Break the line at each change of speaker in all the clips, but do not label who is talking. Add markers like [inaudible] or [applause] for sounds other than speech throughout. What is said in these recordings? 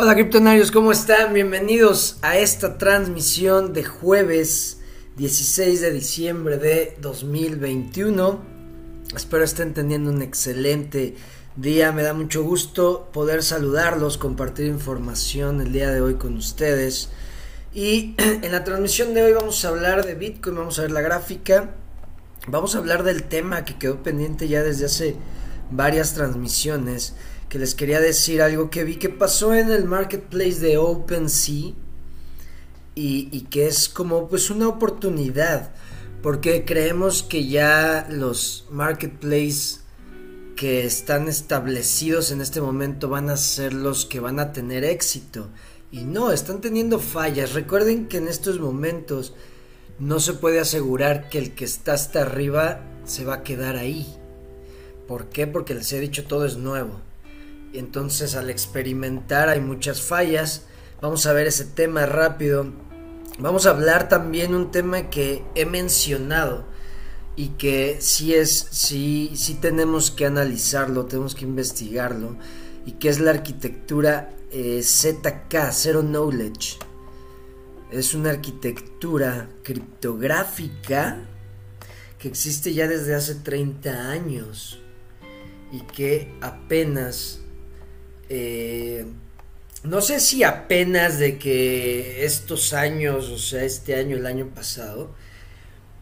Hola criptonarios, ¿cómo están? Bienvenidos a esta transmisión de jueves 16 de diciembre de 2021. Espero estén teniendo un excelente día, me da mucho gusto poder saludarlos, compartir información el día de hoy con ustedes. Y [clears throat] en la transmisión de hoy vamos a hablar de Bitcoin, vamos a ver la gráfica, vamos a hablar del tema que quedó pendiente ya desde hace varias transmisiones que les quería decir algo que vi que pasó en el marketplace de OpenSea y, y que es como pues una oportunidad porque creemos que ya los marketplaces que están establecidos en este momento van a ser los que van a tener éxito y no, están teniendo fallas. Recuerden que en estos momentos no se puede asegurar que el que está hasta arriba se va a quedar ahí. ¿Por qué? Porque les he dicho todo es nuevo. Entonces al experimentar hay muchas fallas. Vamos a ver ese tema rápido. Vamos a hablar también un tema que he mencionado y que sí es, sí, sí tenemos que analizarlo, tenemos que investigarlo y que es la arquitectura eh, ZK, Zero Knowledge. Es una arquitectura criptográfica que existe ya desde hace 30 años y que apenas eh, no sé si apenas de que estos años, o sea, este año, el año pasado,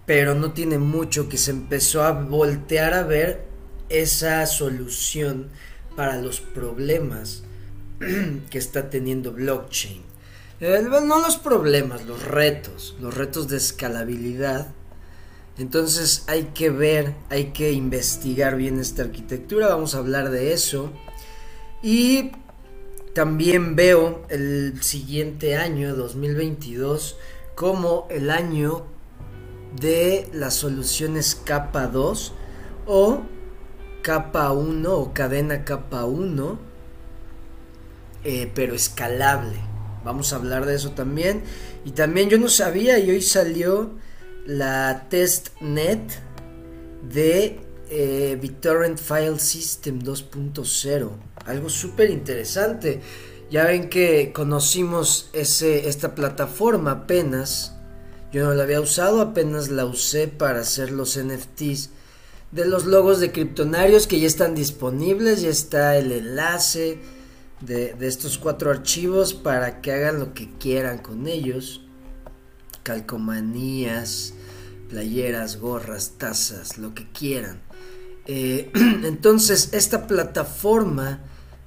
pero no tiene mucho que se empezó a voltear a ver esa solución para los problemas [clears throat] que está teniendo blockchain. Eh, no los problemas, los retos, los retos de escalabilidad. Entonces hay que ver, hay que investigar bien esta arquitectura, vamos a hablar de eso. Y también veo el siguiente año, 2022, como el año de las soluciones capa 2 o capa 1 o cadena capa 1, eh, pero escalable. Vamos a hablar de eso también. Y también yo no sabía y hoy salió la testnet de eh, BitTorrent File System 2.0. Algo súper interesante. Ya ven que conocimos ese, esta plataforma apenas. Yo no la había usado, apenas la usé para hacer los NFTs de los logos de criptonarios que ya están disponibles. Ya está el enlace de, de estos cuatro archivos para que hagan lo que quieran con ellos. Calcomanías, playeras, gorras, tazas, lo que quieran. Eh, [clears throat] entonces, esta plataforma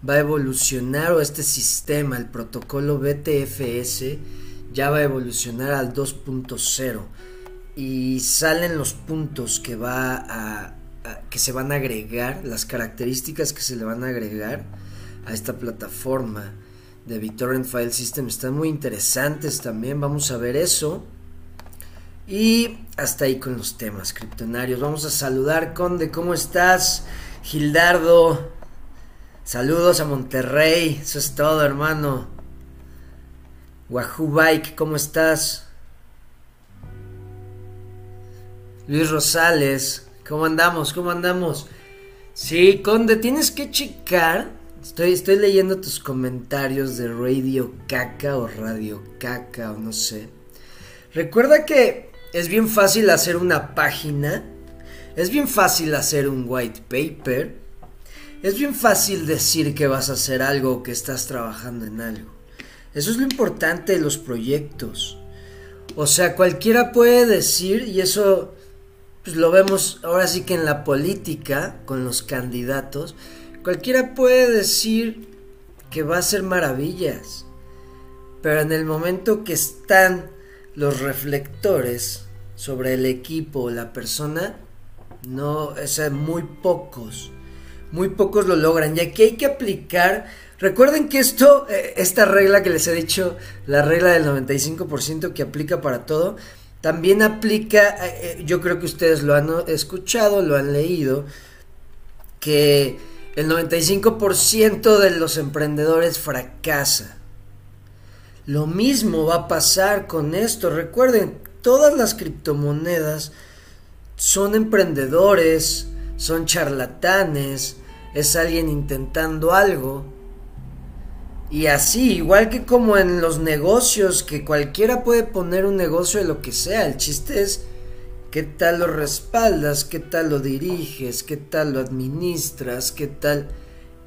va a evolucionar o este sistema, el protocolo BTFS, ya va a evolucionar al 2.0 y salen los puntos que va a, que se van a agregar, las características que se le van a agregar a esta plataforma de BitTorrent File System están muy interesantes también, vamos a ver eso. Y hasta ahí con los temas criptonarios. Vamos a saludar, Conde, ¿cómo estás? Gildardo, saludos a Monterrey, eso es todo, hermano. Wahoo Bike, ¿cómo estás? Luis Rosales, ¿cómo andamos? ¿Cómo andamos? Sí, Conde, tienes que checar. Estoy, estoy leyendo tus comentarios de Radio Caca o Radio Caca o no sé. Recuerda que es bien fácil hacer una página, es bien fácil hacer un white paper, es bien fácil decir que vas a hacer algo o que estás trabajando en algo. Eso es lo importante de los proyectos. O sea, cualquiera puede decir, y eso pues lo vemos ahora sí que en la política, con los candidatos, cualquiera puede decir que va a hacer maravillas. Pero en el momento que están los reflectores sobre el equipo o la persona, no, es muy pocos, muy pocos lo logran. Y aquí hay que aplicar, recuerden que esto, eh, esta regla que les he dicho, la regla del 95% que aplica para todo, también aplica, eh, eh, yo creo que ustedes lo han escuchado, lo han leído, que el 95% de los emprendedores fracasa. Lo mismo va a pasar con esto. Recuerden, todas las criptomonedas son emprendedores, son charlatanes, es alguien intentando algo. Y así, igual que como en los negocios, que cualquiera puede poner un negocio de lo que sea, el chiste es qué tal lo respaldas, qué tal lo diriges, qué tal lo administras, qué tal...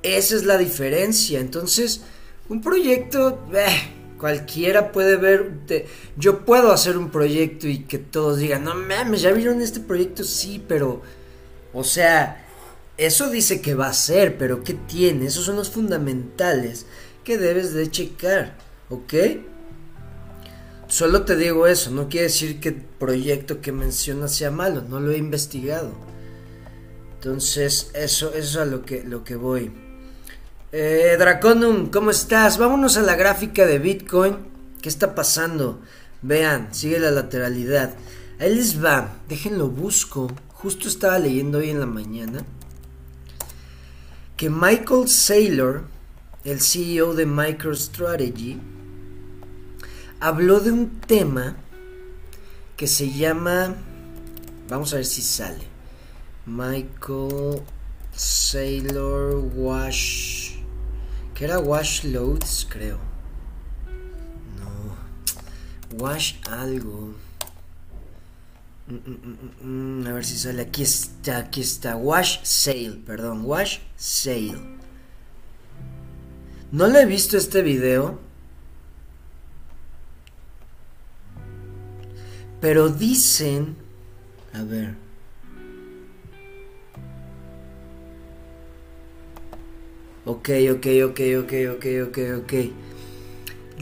Esa es la diferencia. Entonces, un proyecto, eh, cualquiera puede ver, yo puedo hacer un proyecto y que todos digan, no mames, ya vieron este proyecto, sí, pero, o sea, eso dice que va a ser, pero ¿qué tiene? Esos son los fundamentales que debes de checar, ¿ok? Solo te digo eso, no quiere decir que el proyecto que mencionas sea malo, no lo he investigado. Entonces, eso, eso es a lo que, lo que voy. Eh, Draconum, ¿cómo estás? Vámonos a la gráfica de Bitcoin. ¿Qué está pasando? Vean, sigue la lateralidad. Ahí les va, déjenlo busco. Justo estaba leyendo hoy en la mañana que Michael Saylor, el CEO de MicroStrategy, habló de un tema que se llama, vamos a ver si sale, Michael Saylor Wash, era Wash Loads, creo. No, Wash algo. Mm, mm, mm, a ver si sale. Aquí está, aquí está. Wash Sale, perdón. Wash Sale. No lo he visto este video. Pero dicen... A ver. Ok, ok, ok, ok, ok, ok, ok.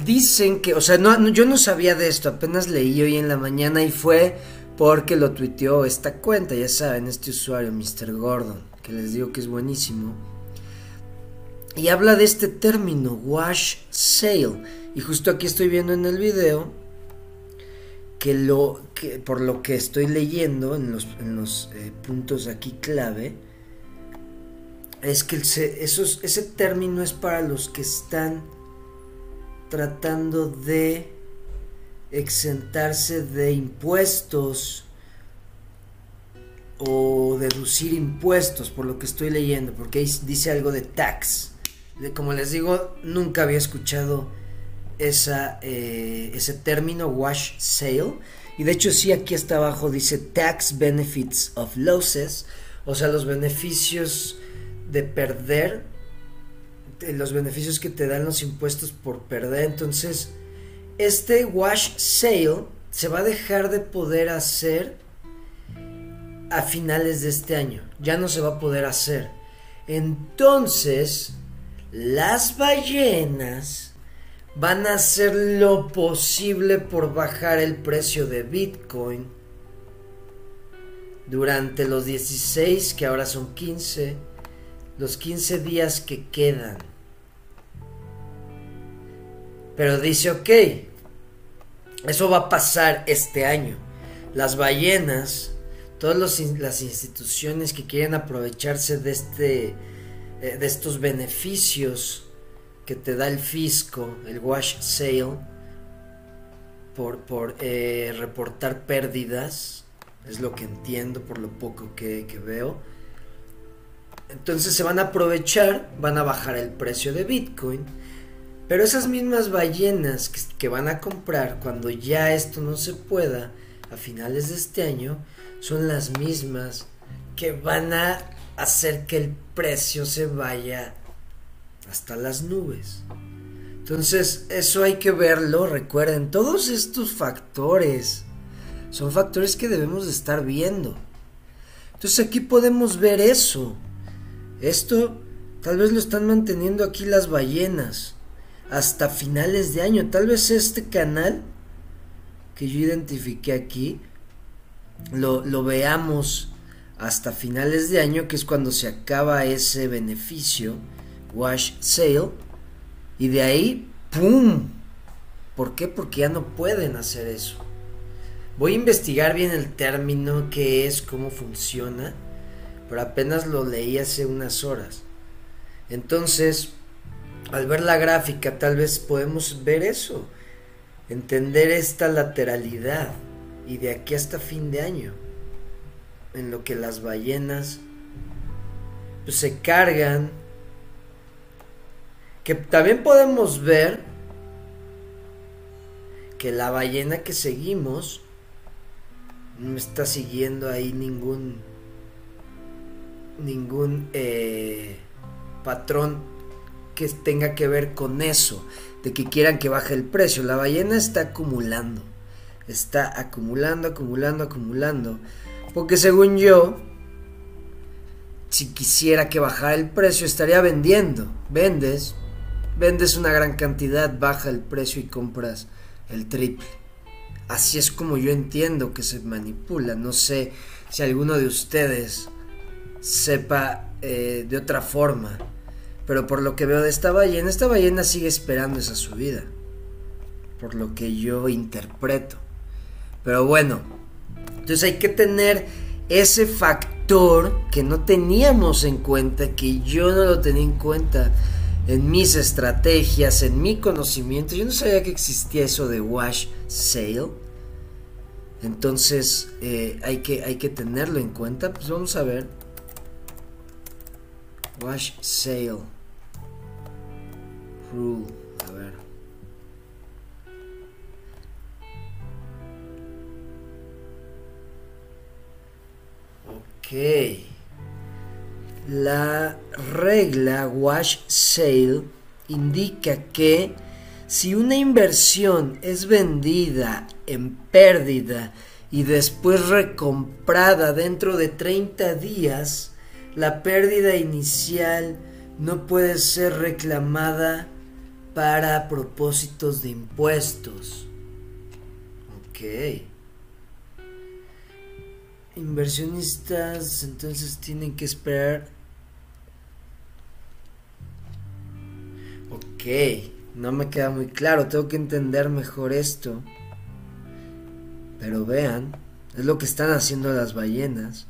Dicen que, o sea, no, yo no sabía de esto, apenas leí hoy en la mañana y fue porque lo tuiteó esta cuenta, ya saben, este usuario, Mr. Gordon, que les digo que es buenísimo. Y habla de este término, wash sale. Y justo aquí estoy viendo en el video que lo que por lo que estoy leyendo en los, eh, puntos aquí clave es que esos, ese término es para los que están tratando de exentarse de impuestos o deducir impuestos, por lo que estoy leyendo, porque dice algo de tax. Como les digo, nunca había escuchado esa, eh, ese término wash sale. Y de hecho sí, aquí hasta abajo dice tax benefits of losses, o sea, los beneficios de perder, los beneficios que te dan los impuestos por perder. Entonces, este wash sale se va a dejar de poder hacer a finales de este año. Ya no se va a poder hacer. Entonces, las ballenas van a hacer lo posible por bajar el precio de Bitcoin durante los 16, que ahora son 15, los 15 días que quedan. Pero dice, ok, eso va a pasar este año. Las ballenas, todas las instituciones que quieren aprovecharse de, este, eh, de estos beneficios que te da el fisco, el wash sale, por, por eh, reportar pérdidas, es lo que entiendo por lo poco que veo. Entonces se van a aprovechar, van a bajar el precio de Bitcoin pero esas mismas ballenas que, van a comprar cuando ya esto no se pueda a finales de este año son las mismas que van a hacer que el precio se vaya hasta las nubes. Entonces, eso hay que verlo, recuerden, todos estos factores son factores que debemos de estar viendo. Entonces aquí podemos ver eso. Esto tal vez lo están manteniendo aquí las ballenas hasta finales de año. Tal vez este canal que yo identifiqué aquí lo, lo veamos hasta finales de año, que es cuando se acaba ese beneficio, wash sale, y de ahí, ¡pum! ¿Por qué? Porque ya no pueden hacer eso. Voy a investigar bien el término, qué es, cómo funciona, pero apenas lo leí hace unas horas. Entonces, al ver la gráfica tal vez podemos ver eso, entender esta lateralidad y de aquí hasta fin de año, en lo que las ballenas pues, se cargan, Que también podemos ver que la ballena que seguimos no está siguiendo ahí ningún ningún eh, patrón que tenga que ver con eso, de que quieran que baje el precio. La ballena está acumulando, está acumulando, acumulando, acumulando. Porque según yo, si quisiera que bajara el precio, estaría vendiendo. Vendes, vendes una gran cantidad, baja el precio y compras el triple. Así es como yo entiendo que se manipula. No sé si alguno de ustedes sepa eh, de otra forma. Pero por lo que veo de esta ballena, esta ballena sigue esperando esa subida. Por lo que yo interpreto. Pero bueno, entonces hay que tener ese factor que no teníamos en cuenta, que yo no lo tenía en cuenta en mis estrategias, en mi conocimiento. Yo no sabía que existía eso de wash sale. Entonces eh, hay, que, hay que tenerlo en cuenta. Pues vamos a ver. Wash sale. Rule. A ver. Ok. La regla wash sale indica que si una inversión es vendida en pérdida y después recomprada dentro de 30 días, la pérdida inicial no puede ser reclamada para propósitos de impuestos. Ok. Inversionistas entonces tienen que esperar. Ok, no me queda muy claro, tengo que entender mejor esto. Pero vean, es lo que están haciendo las ballenas.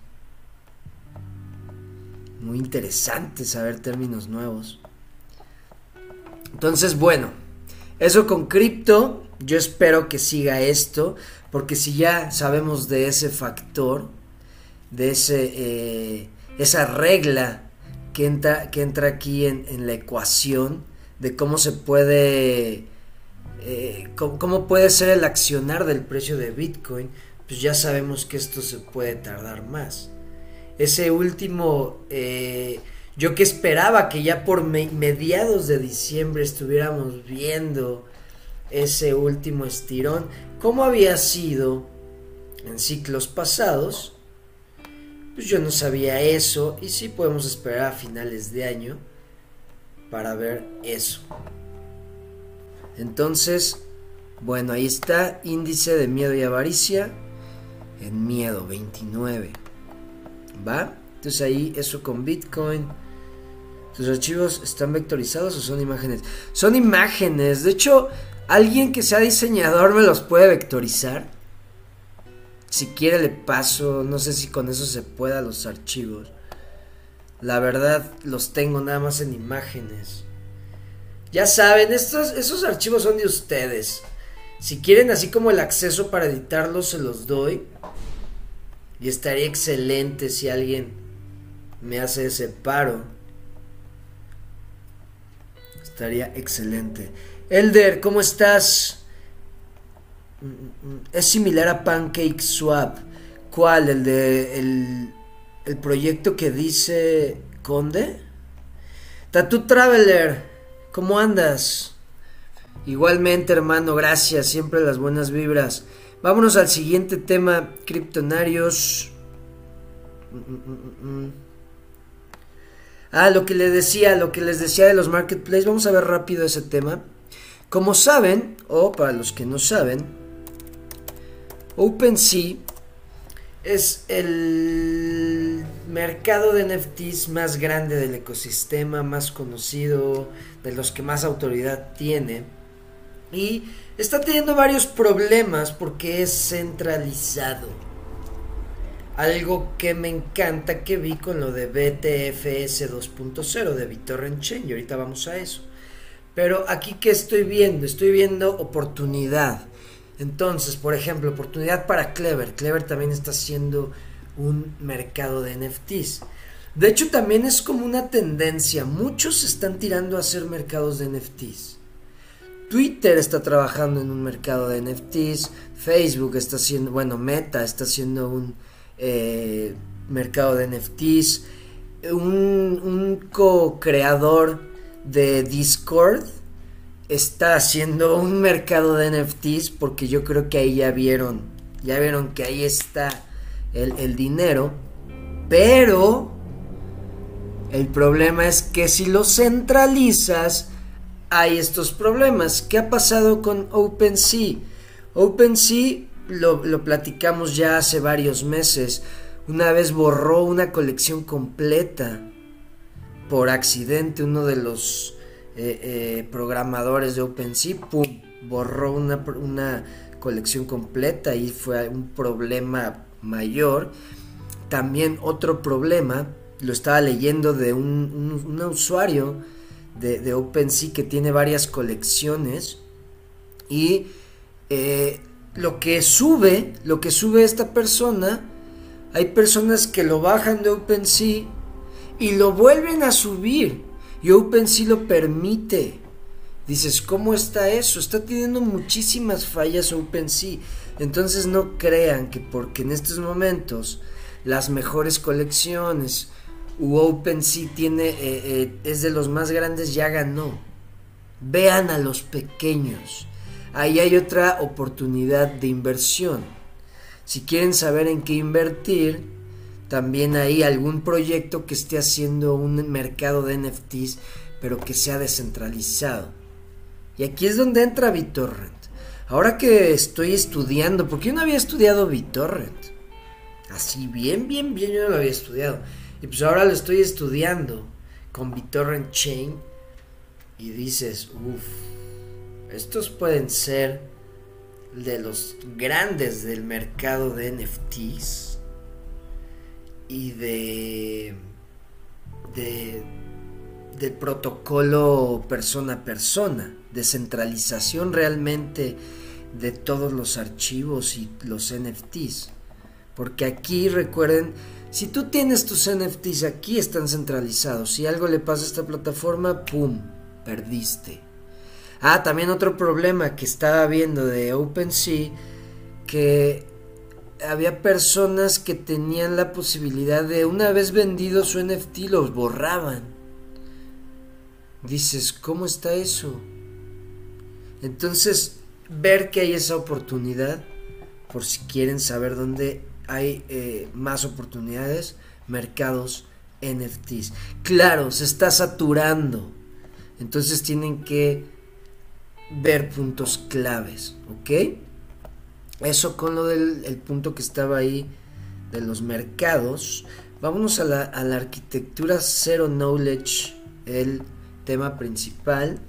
Muy interesante saber términos nuevos. Entonces, bueno, eso con cripto, yo espero que siga esto, porque si ya sabemos de ese factor, de ese, eh, esa regla que entra, que entra aquí en, la ecuación, de cómo se puede, eh, cómo puede ser el accionar del precio de Bitcoin, pues ya sabemos que esto se puede tardar más ese último, eh, yo que esperaba que ya por mediados de diciembre estuviéramos viendo ese último estirón, ¿cómo había sido en ciclos pasados? Pues yo no sabía eso y sí podemos esperar a finales de año para ver eso. Entonces, bueno, ahí está, índice de miedo y avaricia en miedo 29. ¿Va? Entonces ahí eso con Bitcoin. ¿Sus archivos están vectorizados o son imágenes? Son imágenes. De hecho, alguien que sea diseñador me los puede vectorizar. Si quiere le paso. No sé si con eso se pueda los archivos. La verdad los tengo nada más en imágenes. Ya saben, estos, esos archivos son de ustedes. Si quieren así como el acceso para editarlos, se los doy. Y estaría excelente si alguien me hace ese paro. Estaría excelente. Elder, ¿cómo estás? Es similar a Pancake Swap. ¿Cuál? ¿El de el, proyecto que dice Conde? Tattoo Traveler, ¿cómo andas? Igualmente, hermano, gracias. Siempre las buenas vibras. Vámonos al siguiente tema, criptonarios. Ah, lo que les decía, lo que les decía de los marketplaces, vamos a ver rápido ese tema. Como saben, o para los que no saben, OpenSea es el mercado de NFTs más grande del ecosistema, más conocido, de los que más autoridad tiene. Y está teniendo varios problemas porque es centralizado. Algo que me encanta que vi con lo de BTFS 2.0 de BitTorrent Chain y ahorita vamos a eso. Pero aquí que estoy viendo, estoy viendo oportunidad. Entonces, por ejemplo, oportunidad para Clever. Clever también está haciendo un mercado de NFTs. De hecho, también es como una tendencia. Muchos están tirando a hacer mercados de NFTs. Twitter está trabajando en un mercado de NFTs. Facebook está haciendo, bueno, Meta está haciendo un eh, mercado de NFTs. Un, co-creador de Discord está haciendo un mercado de NFTs porque yo creo que ahí ya vieron, ya vieron que ahí está el dinero. Pero el problema es que si lo centralizas, hay estos problemas. ¿Qué ha pasado con OpenSea? OpenSea lo, lo platicamos ya hace varios meses. Una vez borró una colección completa por accidente. Uno de los eh, eh, programadores de OpenSea, ¡pum! borró una, una colección completa y fue un problema mayor. También otro problema lo estaba leyendo de un, usuario de, OpenSea que tiene varias colecciones y eh, lo que sube, lo que sube esta persona, hay personas que lo bajan de OpenSea y lo vuelven a subir y OpenSea lo permite. Dices, ¿cómo está eso? Está teniendo muchísimas fallas OpenSea. Entonces no crean que porque en estos momentos las mejores colecciones OpenSea tiene, eh, eh, es de los más grandes, ya ganó. Vean a los pequeños. Ahí hay otra oportunidad de inversión. Si quieren saber en qué invertir, también hay algún proyecto que esté haciendo un mercado de NFTs, pero que sea descentralizado. Y aquí es donde entra BitTorrent. Ahora que estoy estudiando, porque yo no había estudiado BitTorrent. Así, bien, bien, bien, yo no lo había estudiado. Y pues ahora lo estoy estudiando con BitTorrent Chain. Y dices, uff, estos pueden ser de los grandes del mercado de NFTs y de, protocolo persona a persona, descentralización realmente de todos los archivos y los NFTs. Porque aquí recuerden, si tú tienes tus NFTs aquí están centralizados. Si algo le pasa a esta plataforma, ¡pum! Perdiste. Ah, también otro problema que estaba viendo de OpenSea, que había personas que tenían la posibilidad de, una vez vendido su NFT, los borraban. Dices, ¿cómo está eso? Entonces, ver que hay esa oportunidad, por si quieren saber dónde hay eh, más oportunidades, mercados NFTs. Claro, se está saturando. Entonces tienen que ver puntos claves, ¿ok? Eso con lo del el punto que estaba ahí de los mercados. Vámonos a la, a la arquitectura Zero Knowledge, el tema principal.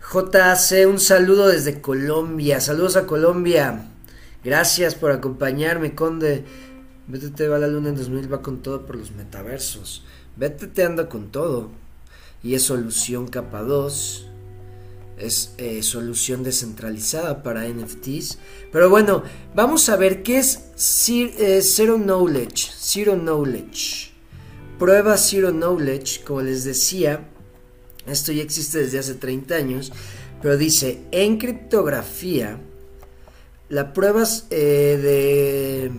JC, un saludo desde Colombia. Saludos a Colombia. Gracias por acompañarme, Conde. Vete va la luna en 2000, va con todo por los metaversos. Vete te anda con todo. Y es solución capa 2. Es eh, solución descentralizada para NFTs. Pero bueno, vamos a ver qué es eh, Zero Knowledge. Zero Knowledge. Prueba Zero Knowledge, como les decía. Esto ya existe desde hace 30 años. Pero dice, en criptografía la prueba eh, de...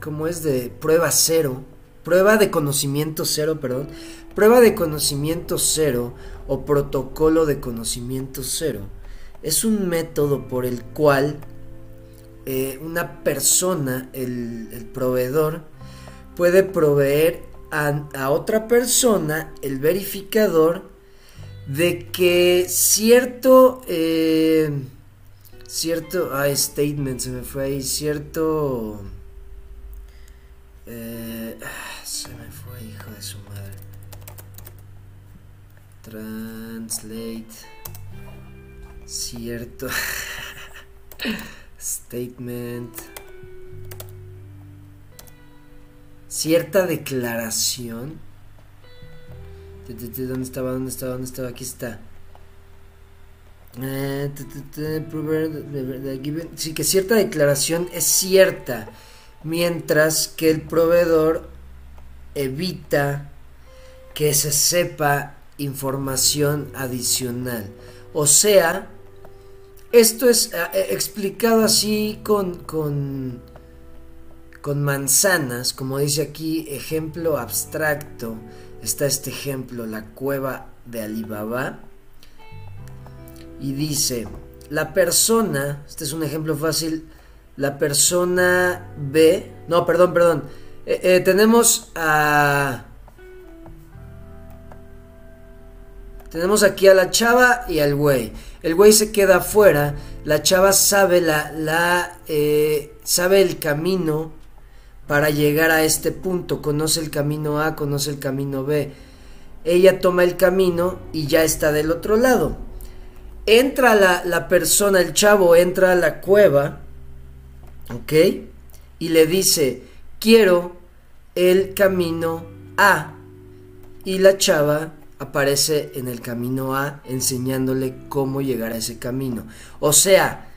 ¿Cómo es? De prueba cero. Prueba de conocimiento cero, perdón. Prueba de conocimiento cero o protocolo de conocimiento cero. Es un método por el cual eh, una persona, el, proveedor, puede proveer a, otra persona, el verificador, de que cierto... Eh, cierto, ah, statement, se me fue ahí, cierto... Eh, ah, se me fue, hijo de su madre. Translate. Cierto. [laughs] Statement. Cierta declaración. ¿Dónde estaba? ¿Dónde estaba? ¿Dónde estaba? Aquí está. Eh, sí, que cierta declaración es cierta, mientras que el proveedor evita que se sepa información adicional. O sea, esto es eh, eh, explicado así con, con, con manzanas, como dice aquí, ejemplo abstracto. Está este ejemplo, la cueva de Alibaba. Y dice, la persona, este es un ejemplo fácil, la persona B, no, perdón, perdón, eh, tenemos a... Tenemos aquí a la chava y al güey. El güey se queda afuera. La chava sabe la, la eh, sabe el camino para llegar a este punto. Conoce el camino A, conoce el camino B. Ella toma el camino y ya está del otro lado. Entra la, la persona, el chavo entra a la cueva, ¿ok? Y le dice, quiero el camino A. Y la chava aparece en el camino A enseñándole cómo llegar a ese camino. O sea,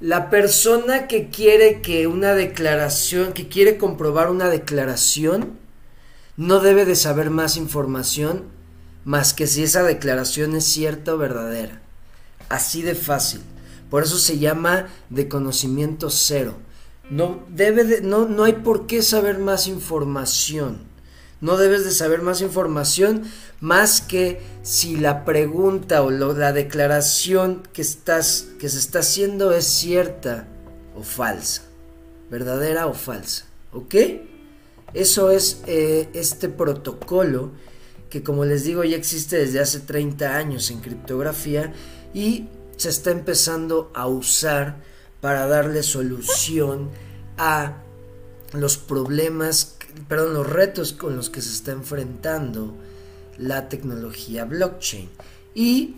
la persona que quiere que una declaración, que quiere comprobar una declaración, no debe de saber más información más que si esa declaración es cierta o verdadera. Así de fácil. Por eso se llama de conocimiento cero. No, debe de, no, no hay por qué saber más información. No debes de saber más información más que si la pregunta o la declaración que, estás, que se está haciendo es cierta o falsa, verdadera o falsa, ¿ok? Eso es eh, este protocolo que como les digo ya existe desde hace 30 años en criptografía y se está empezando a usar para darle solución a los problemas, perdón, los retos con los que se está enfrentando la tecnología blockchain. ¿Y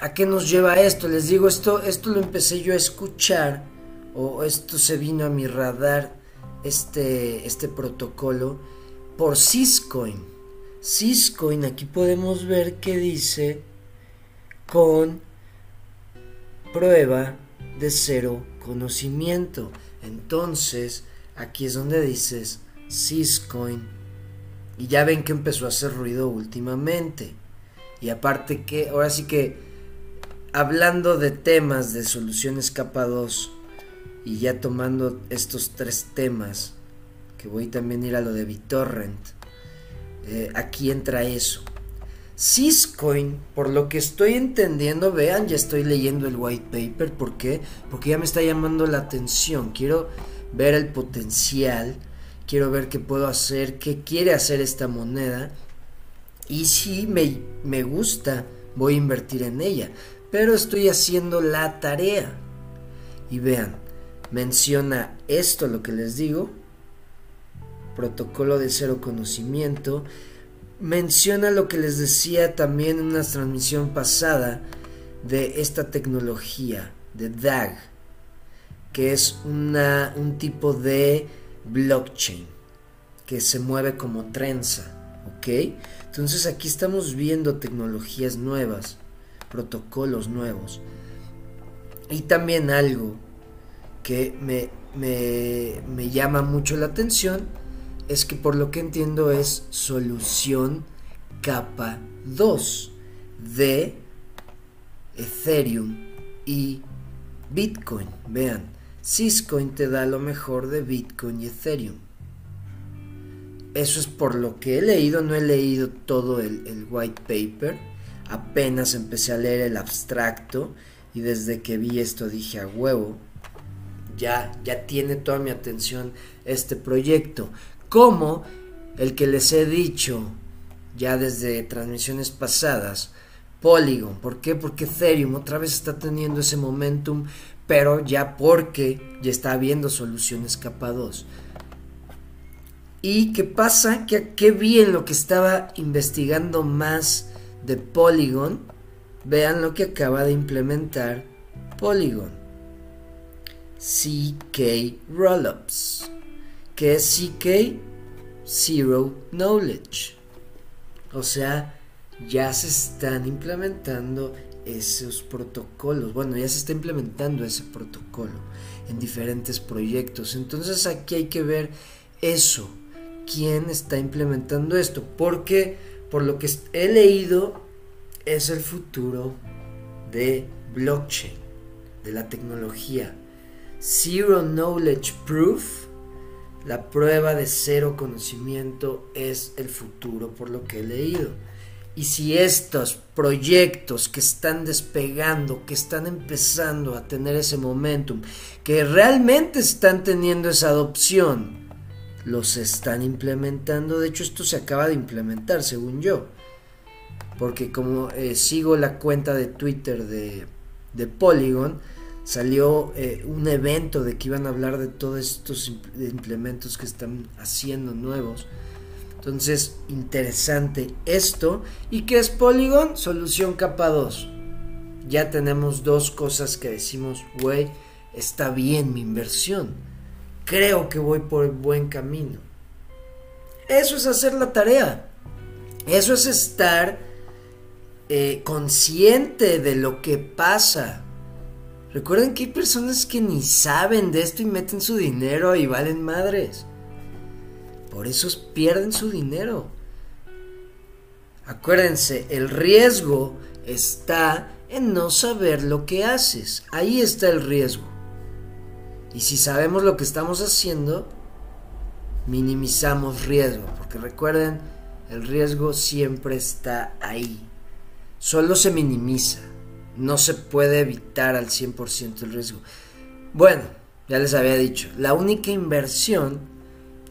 a qué nos lleva esto? Les digo, esto, esto lo empecé yo a escuchar, o esto se vino a mi radar, este, este protocolo, por Syscoin. Syscoin, aquí podemos ver que dice con prueba de cero conocimiento. Entonces, aquí es donde dices Syscoin y ya ven que empezó a hacer ruido últimamente. Y aparte que, ahora sí que, hablando de temas de soluciones capa 2, y ya tomando estos tres temas, que voy también a ir a lo de BitTorrent, eh, aquí entra eso. Syscoin, por lo que estoy entendiendo, vean, ya estoy leyendo el white paper, ¿por qué? Porque ya me está llamando la atención, quiero ver el potencial quiero ver qué puedo hacer, qué quiere hacer esta moneda. Y si me, me gusta, voy a invertir en ella. Pero estoy haciendo la tarea. Y vean, menciona esto, lo que les digo. Protocolo de cero conocimiento. Menciona lo que les decía también en una transmisión pasada de esta tecnología, de DAG, que es una, un tipo de blockchain, que se mueve como trenza, ¿ok? Entonces aquí estamos viendo tecnologías nuevas, protocolos nuevos. Y también algo que me, me, me llama mucho la atención es que por lo que entiendo es solución capa 2 de Ethereum y Bitcoin. Vean, Syscoin te da lo mejor de Bitcoin y Ethereum. Eso es por lo que he leído, no he leído todo el, white paper, apenas empecé a leer el abstracto y desde que vi esto dije a huevo, ya, ya tiene toda mi atención este proyecto. Como el que les he dicho ya desde transmisiones pasadas, Polygon. ¿Por qué? Porque Ethereum otra vez está teniendo ese momentum pero ya porque ya está habiendo soluciones capa 2. ¿Y qué pasa? Que qué bien lo que estaba investigando más de Polygon. Vean lo que acaba de implementar Polygon. CK Rollups. Que es CK Zero Knowledge. O sea, ya se están implementando esos protocolos. Bueno, ya se está implementando ese protocolo en diferentes proyectos. Entonces aquí hay que ver eso. quién está implementando esto, porque por lo que he leído es el futuro de blockchain, de la tecnología. Zero Knowledge Proof, la prueba de cero conocimiento es el futuro por lo que he leído. Y si estos proyectos que están despegando, que están empezando a tener ese momentum, que realmente están teniendo esa adopción, los están implementando. De hecho, esto se acaba de implementar, según yo. Porque como eh, sigo la cuenta de Twitter de, de Polygon, salió eh, un evento de que iban a hablar de todos estos implementos que están haciendo nuevos. Entonces, interesante esto. ¿Y qué es Polygon? Solución capa 2. Ya tenemos dos cosas que decimos, güey, está bien mi inversión. Creo que voy por el buen camino. Eso es hacer la tarea. Eso es estar eh, consciente de lo que pasa. Recuerden que hay personas que ni saben de esto y meten su dinero y valen madres. Por eso pierden su dinero. Acuérdense, el riesgo está en no saber lo que haces. Ahí está el riesgo. Y si sabemos lo que estamos haciendo, minimizamos riesgo. Porque recuerden, el riesgo siempre está ahí. Solo se minimiza. No se puede evitar al 100% el riesgo. Bueno, ya les había dicho, la única inversión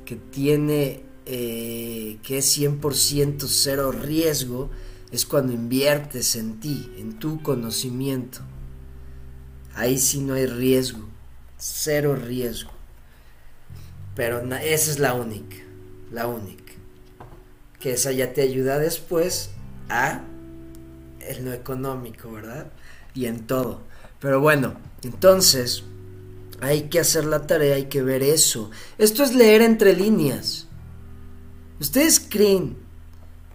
que tiene, eh, que es 100% cero riesgo, es cuando inviertes en ti, en tu conocimiento. Ahí sí no hay riesgo, cero riesgo. Pero esa es la única, la única. Que esa ya te ayuda después a en lo económico, ¿verdad? Y en todo. Pero bueno, entonces hay que hacer la tarea, hay que ver eso. Esto es leer entre líneas. ¿Ustedes creen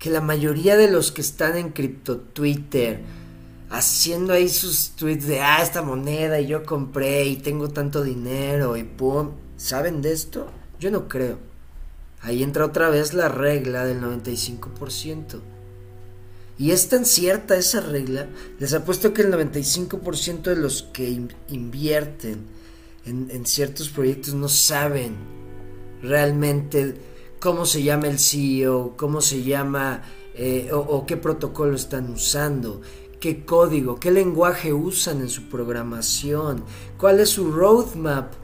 que la mayoría de los que están en cripto Twitter haciendo ahí sus tweets de ah, esta moneda y yo compré y tengo tanto dinero y pum, ¿saben de esto? Yo no creo. Ahí entra otra vez la regla del 95%. Y es tan cierta esa regla, les apuesto que el 95% de los que invierten en, ciertos proyectos no saben realmente cómo se llama el CEO, cómo se llama eh, o, qué protocolo están usando, qué código, qué lenguaje usan en su programación, cuál es su roadmap,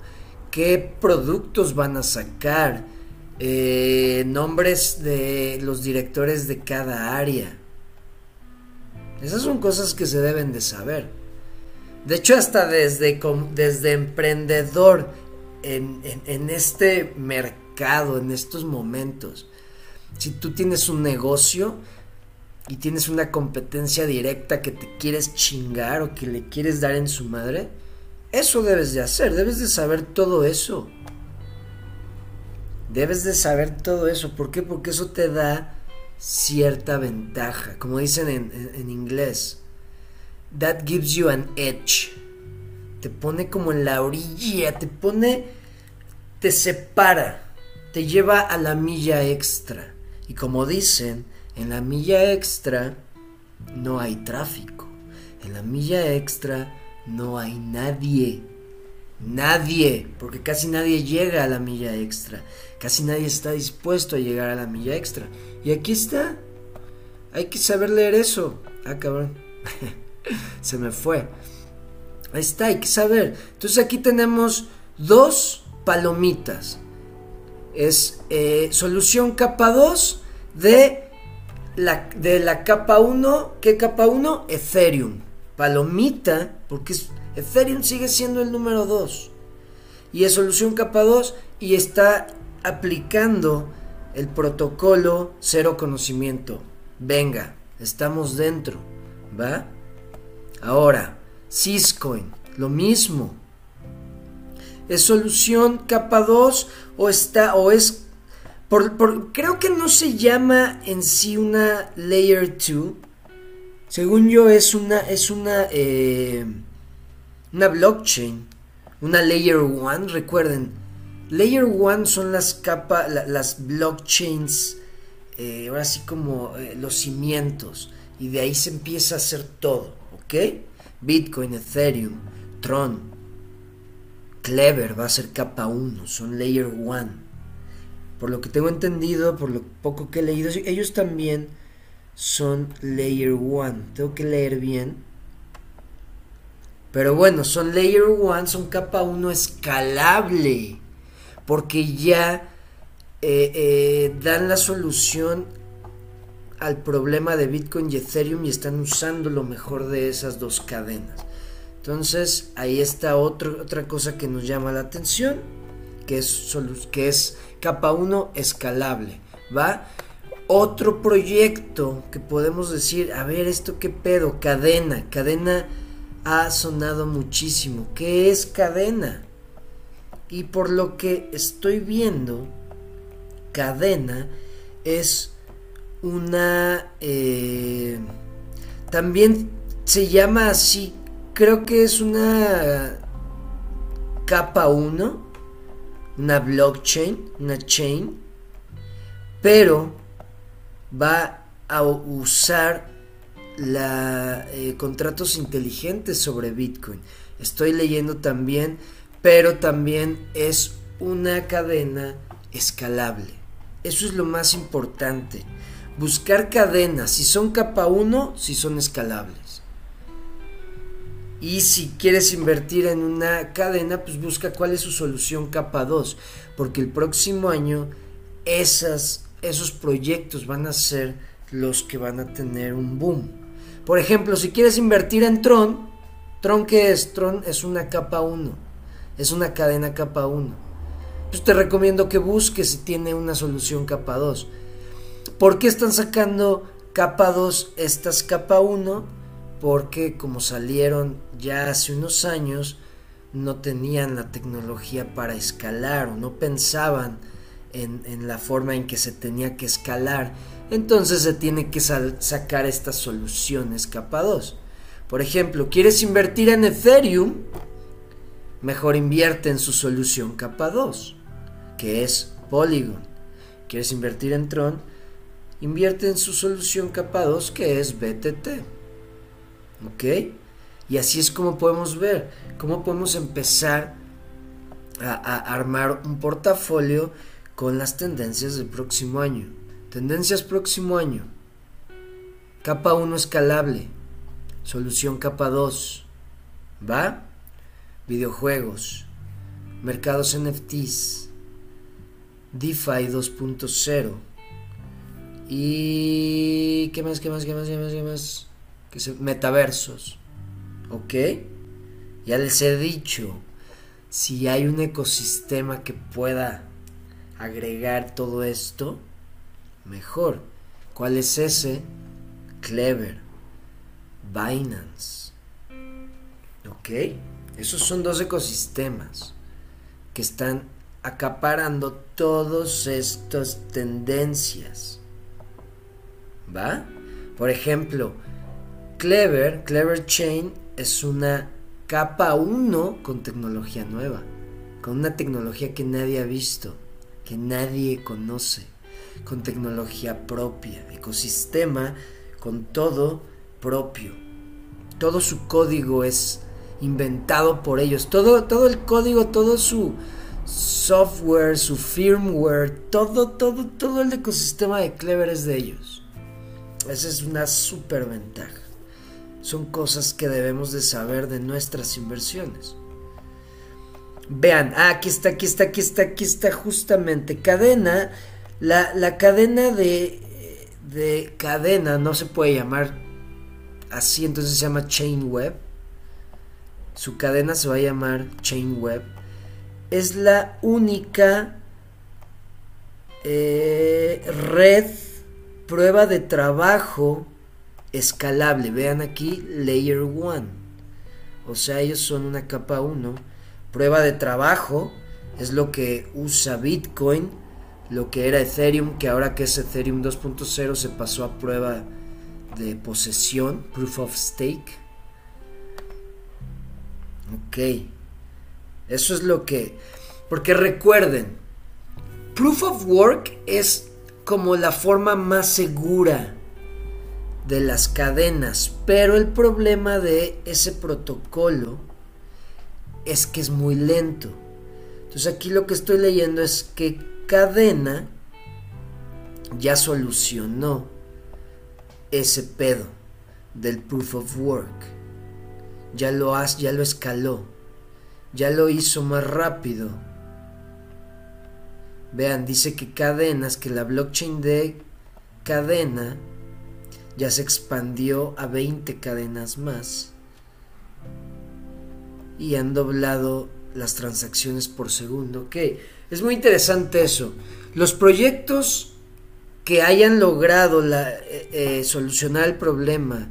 qué productos van a sacar, eh, nombres de los directores de cada área. Esas son cosas que se deben de saber. De hecho, hasta desde, desde emprendedor en, en, este mercado, en estos momentos, si tú tienes un negocio y tienes una competencia directa que te quieres chingar o que le quieres dar en su madre, eso debes de hacer, debes de saber todo eso. Debes de saber todo eso. ¿Por qué? Porque eso te da cierta ventaja, como dicen en, en inglés that gives you an edge. Te pone como en la orilla, te pone, te separa, te lleva a la milla extra. Y como dicen, en la milla extra no hay tráfico. En la milla extra no hay nadie. Nadie, porque casi nadie llega a la milla extra. Casi nadie está dispuesto a llegar a la milla extra. Y aquí está. Hay que saber leer eso. Ah, cabrón. [laughs] Se me fue. Ahí está, hay que saber. Entonces aquí tenemos dos palomitas. Es eh, solución capa 2 de la, de la capa 1. ¿Qué capa 1? Ethereum. Palomita, porque Ethereum sigue siendo el número 2. Y es solución capa 2 y está aplicando el protocolo cero conocimiento. Venga, estamos dentro. ¿Va? Ahora, Syscoin, lo mismo. ¿Es solución capa 2 o está o es por, creo que no se llama en sí una layer 2. Según yo es una es una eh, una blockchain, una layer 1, recuerden. Layer 1 son las capas, las blockchains, eh, ahora sí como eh, los cimientos, y de ahí se empieza a hacer todo, ¿ok? Bitcoin, Ethereum, Tron, Clever va a ser capa 1, son Layer 1. Por lo que tengo entendido, por lo poco que he leído, ellos también son Layer 1. Tengo que leer bien. Pero bueno, son Layer 1, son capa 1 escalable porque ya eh, eh, dan la solución al problema de Bitcoin y Ethereum y están usando lo mejor de esas dos cadenas. Entonces, ahí está otra cosa que nos llama la atención, que es, que es capa 1 escalable, ¿va? Otro proyecto que podemos decir, a ver, esto qué pedo, cadena, cadena ha sonado muchísimo. ¿Qué es cadena? Y por lo que estoy viendo, cadena es una... Eh, también se llama así, creo que es una capa 1, una blockchain, una chain, pero va a usar la, eh, contratos inteligentes sobre Bitcoin. Estoy leyendo también pero también es una cadena escalable. Eso es lo más importante. Buscar cadenas, si son capa 1, si son escalables. Y si quieres invertir en una cadena, pues busca cuál es su solución capa 2, porque el próximo año esas, esos proyectos van a ser los que van a tener un boom. Por ejemplo, si quieres invertir en Tron, Tron qué es? Tron es una capa 1 es una cadena capa 1. Pues te recomiendo que busques si tiene una solución capa 2. ¿Por qué están sacando capa 2 estas capa 1? Porque como salieron ya hace unos años, no tenían la tecnología para escalar o no pensaban en, en la forma en que se tenía que escalar. Entonces se tiene que sacar estas soluciones capa 2. Por ejemplo, ¿quieres invertir en Ethereum? mejor invierte en su solución capa 2, que es Polygon. ¿Quieres invertir en Tron? Invierte en su solución capa 2, que es BTT. ¿Ok? Y así es como podemos ver, cómo podemos empezar a armar un portafolio con las tendencias del próximo año. Tendencias próximo año. Capa 1 escalable. Solución capa 2. ¿Va? videojuegos, mercados NFTs, DeFi 2.0 y qué más, qué más, qué más, qué más, qué más, que se, metaversos, ¿ok? Ya les he dicho, si hay un ecosistema que pueda agregar todo esto, mejor. ¿Cuál es ese? Clever, Binance, ¿ok? Esos son dos ecosistemas que están acaparando todas estas tendencias. ¿Va? Por ejemplo, Clever, Clever Chain es una capa 1 con tecnología nueva, con una tecnología que nadie ha visto, que nadie conoce, con tecnología propia, ecosistema con todo propio. Todo su código es inventado por ellos. Todo, todo el código, todo su software, su firmware, todo, todo, todo el ecosistema de Clever es de ellos. Esa es una super ventaja. Son cosas que debemos de saber de nuestras inversiones. Vean, ah, aquí está, aquí está, aquí está, aquí está justamente. Cadena, la, la cadena de, de cadena no se puede llamar así, entonces se llama chain web su cadena se va a llamar Chainweb, es la única eh, red prueba de trabajo escalable. Vean aquí, Layer 1. O sea, ellos son una capa 1. Prueba de trabajo es lo que usa Bitcoin, lo que era Ethereum, que ahora que es Ethereum 2.0 se pasó a prueba de posesión, proof of stake. Ok. Eso es lo que... Porque recuerden, Proof of Work es como la forma más segura de las cadenas, pero el problema de ese protocolo es que es muy lento. Entonces aquí lo que estoy leyendo es que cadena ya solucionó ese pedo del proof of work. Ya lo has, ya lo escaló. Ya lo hizo más rápido. Vean, dice que cadenas, que la blockchain de cadena ya se expandió a 20 cadenas más. Y han doblado las transacciones por segundo. Ok, es muy interesante eso. Los proyectos que hayan logrado eh, eh, solucionar el problema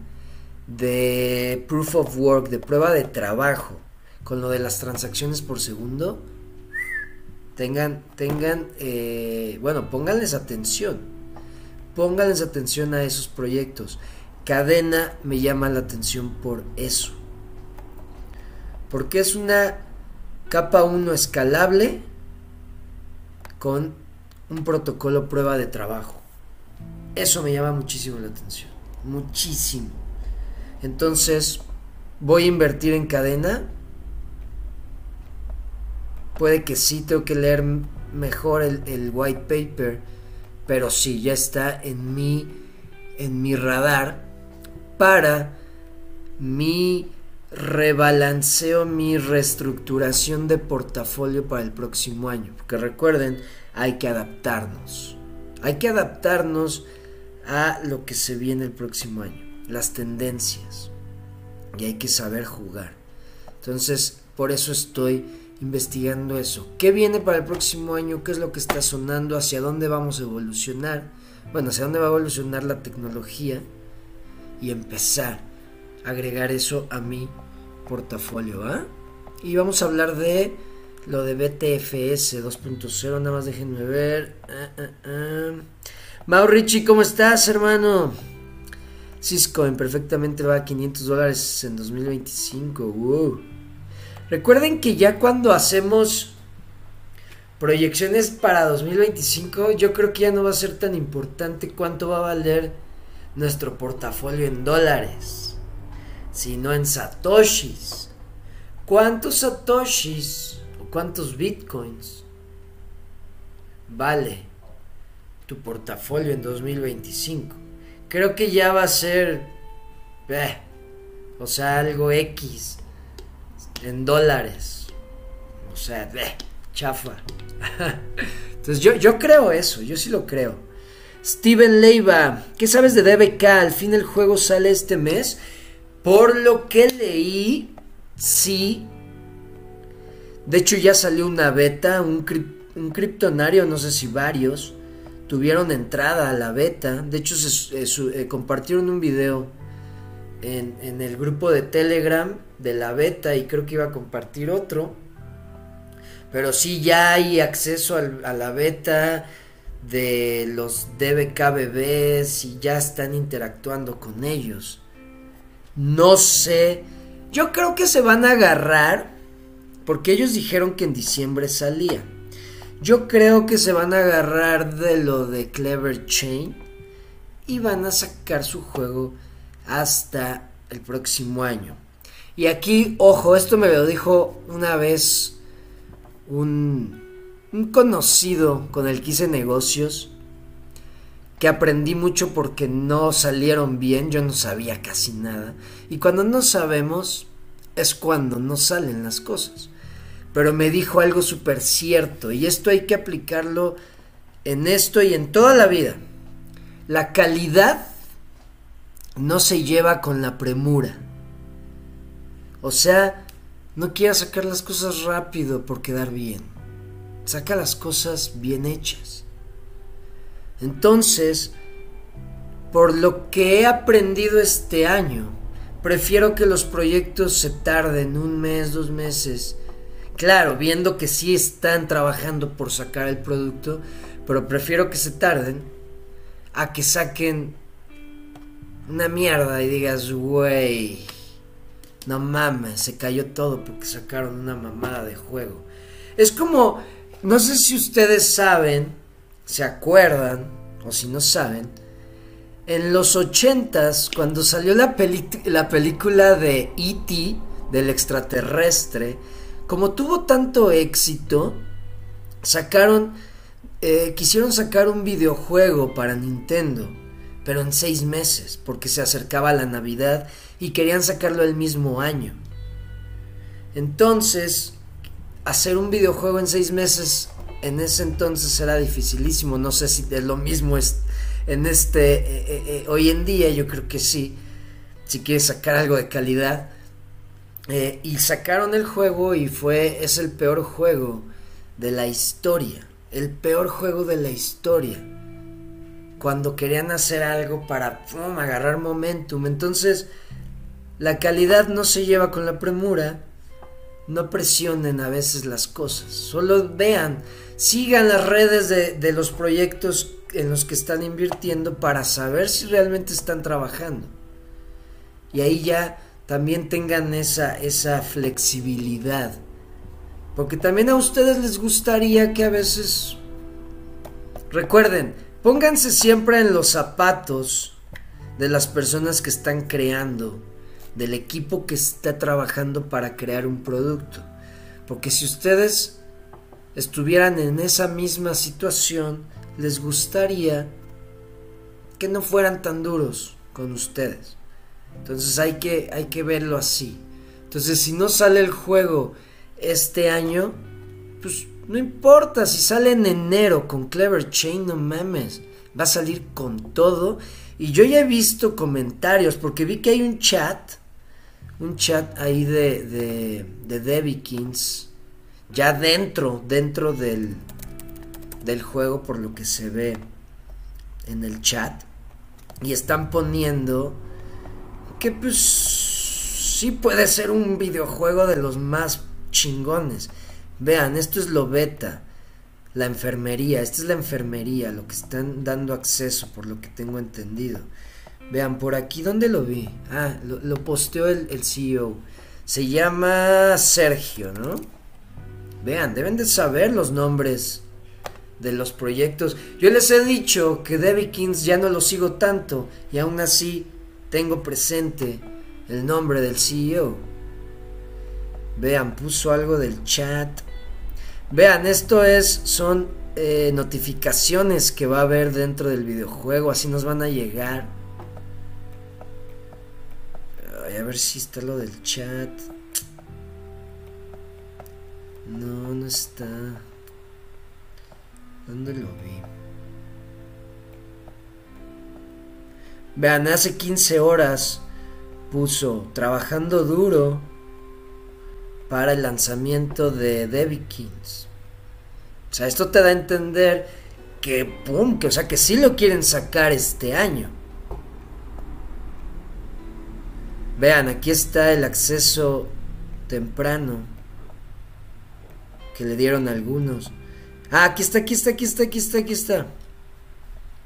de proof of work, de prueba de trabajo, con lo de las transacciones por segundo, tengan, tengan, eh, bueno, pónganles atención, pónganles atención a esos proyectos. Cadena me llama la atención por eso, porque es una capa 1 escalable con un protocolo prueba de trabajo. Eso me llama muchísimo la atención. Muchísimo. Entonces, voy a invertir en cadena. Puede que sí, tengo que leer mejor el, white paper. Pero sí, ya está en mi, en mi radar para mi rebalanceo, mi reestructuración de portafolio para el próximo año. Porque recuerden, hay que adaptarnos. Hay que adaptarnos a lo que se viene el próximo año, las tendencias. Y hay que saber jugar. Entonces, por eso estoy investigando eso. ¿Qué viene para el próximo año? ¿Qué es lo que está sonando? ¿Hacia dónde vamos a evolucionar? Bueno, hacia dónde va a evolucionar la tecnología y empezar agregar eso a mi portafolio. ¿ah? Y vamos a hablar de lo de BTFS 2.0. Nada más déjenme ver. Maurici, ¿cómo estás, hermano? Cisco perfectamente va a 500 dólares en 2025. Recuerden que ya cuando hacemos proyecciones para 2025, yo creo que ya no va a ser tan importante cuánto va a valer nuestro portafolio en dólares, sino en satoshis. ¿Cuántos satoshis o cuántos bitcoins vale tu portafolio en 2025. Creo que ya va a ser, eh, o sea, algo X en dólares. O sea, eh, chafa. [laughs] Entonces yo, yo creo eso, yo sí lo creo. Steven Leiva, ¿qué sabes de DBK? Al fin el juego sale este mes. Por lo que leí, sí. De hecho ya salió una beta, un, un criptonario, no sé si varios tuvieron entrada a la beta. De hecho, eh, eh, compartieron un video en, el grupo de Telegram de la beta y creo que iba a compartir otro. Pero sí, ya hay acceso a la beta de los DBK bebés y ya están interactuando con ellos. No sé. Yo creo que se van a agarrar porque ellos dijeron que en diciembre salía. Yo creo que se van a agarrar de lo de Clever Chain y van a sacar su juego hasta el próximo año. Y aquí, ojo, esto me lo dijo una vez un, un conocido con el que hice negocios, que aprendí mucho porque no salieron bien, yo no sabía casi nada. Y cuando no sabemos es cuando no salen las cosas pero me dijo algo súper cierto y esto hay que aplicarlo en esto y en toda la vida. La calidad no se lleva con la premura. O sea, no quieras sacar las cosas rápido por quedar bien. Saca las cosas bien hechas. Entonces, por lo que he aprendido este año, prefiero que los proyectos se tarden un mes, dos meses, Claro, viendo que sí están trabajando por sacar el producto, pero prefiero que se tarden a que saquen una mierda y digas, güey, no mames, se cayó todo porque sacaron una mamada de juego. Es como, no sé si ustedes saben, se acuerdan, o si no saben, en los ochentas, cuando salió la, la película de E.T., del extraterrestre, como tuvo tanto éxito, sacaron, eh, quisieron sacar un videojuego para Nintendo, pero en seis meses, porque se acercaba la Navidad y querían sacarlo el mismo año. Entonces, hacer un videojuego en seis meses en ese entonces era dificilísimo. No sé si es lo mismo en este eh, eh, eh, hoy en día. Yo creo que sí. Si quieres sacar algo de calidad. y sacaron el juego y fue es el peor juego de la historia. El peor juego de la historia. Cuando querían hacer algo para agarrar momentum. Entonces la calidad no se lleva con la premura. No presionen a veces las cosas. Solo vean, sigan las redes de, los proyectos en los que están invirtiendo para saber si realmente están trabajando. Y ahí ya también tengan esa, esa flexibilidad. Porque también a ustedes les gustaría que a veces... Recuerden, pónganse siempre en los zapatos de las personas que están creando del equipo que está trabajando para crear un producto. Porque si ustedes estuvieran en esa misma situación, les gustaría que no fueran tan duros con ustedes. Entonces hay que, hay que verlo así. Entonces si no sale el juego este año, pues no importa. Si sale en enero con Clever Chain, no mames. Va a salir con todo. Y yo ya he visto comentarios porque vi que hay un chat un chat ahí de, de, de Debbie Kings, ya dentro, dentro del, del juego, por lo que se ve en el chat, y están poniendo que pues sí puede ser un videojuego de los más chingones. Vean, esto es lo beta, la enfermería, esta es la enfermería, lo que están dando acceso, por lo que tengo entendido. Vean, por aquí, ¿dónde lo vi? Ah, lo, posteó el, el, CEO. Se llama Sergio, ¿no? Vean, deben de saber los nombres de los proyectos. Yo les he dicho que Debbie Kings ya no lo sigo tanto y aún así tengo presente el nombre del CEO. Vean, puso algo del chat. Vean, esto es, son eh, notificaciones que va a haber dentro del videojuego, así nos van a llegar a ver si está lo del chat. No, no está. ¿Dónde lo vi? Vean, hace 15 horas puso trabajando duro para el lanzamiento de Debbie Kings. O sea, esto te da a entender que, pum, que, o sea, que sí lo quieren sacar este año. Vean, aquí está el acceso temprano que le dieron algunos. Ah, aquí está, aquí está, aquí está, aquí está, aquí está.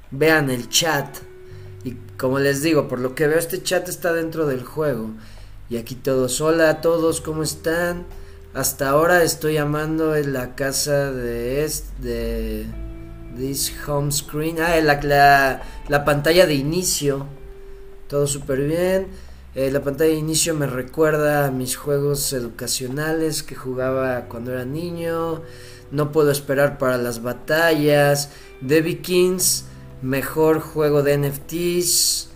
Vean el chat. Y como les digo, por lo que veo, este chat está dentro del juego. Y aquí todos, hola a todos, ¿cómo están? Hasta ahora estoy llamando en la casa de este, de this home screen. Ah, la, la, la pantalla de inicio. Todo súper bien. Eh, la pantalla de inicio me recuerda a mis juegos educacionales que jugaba cuando era niño. No puedo esperar para las batallas. Debbie Kings, mejor juego de NFTs.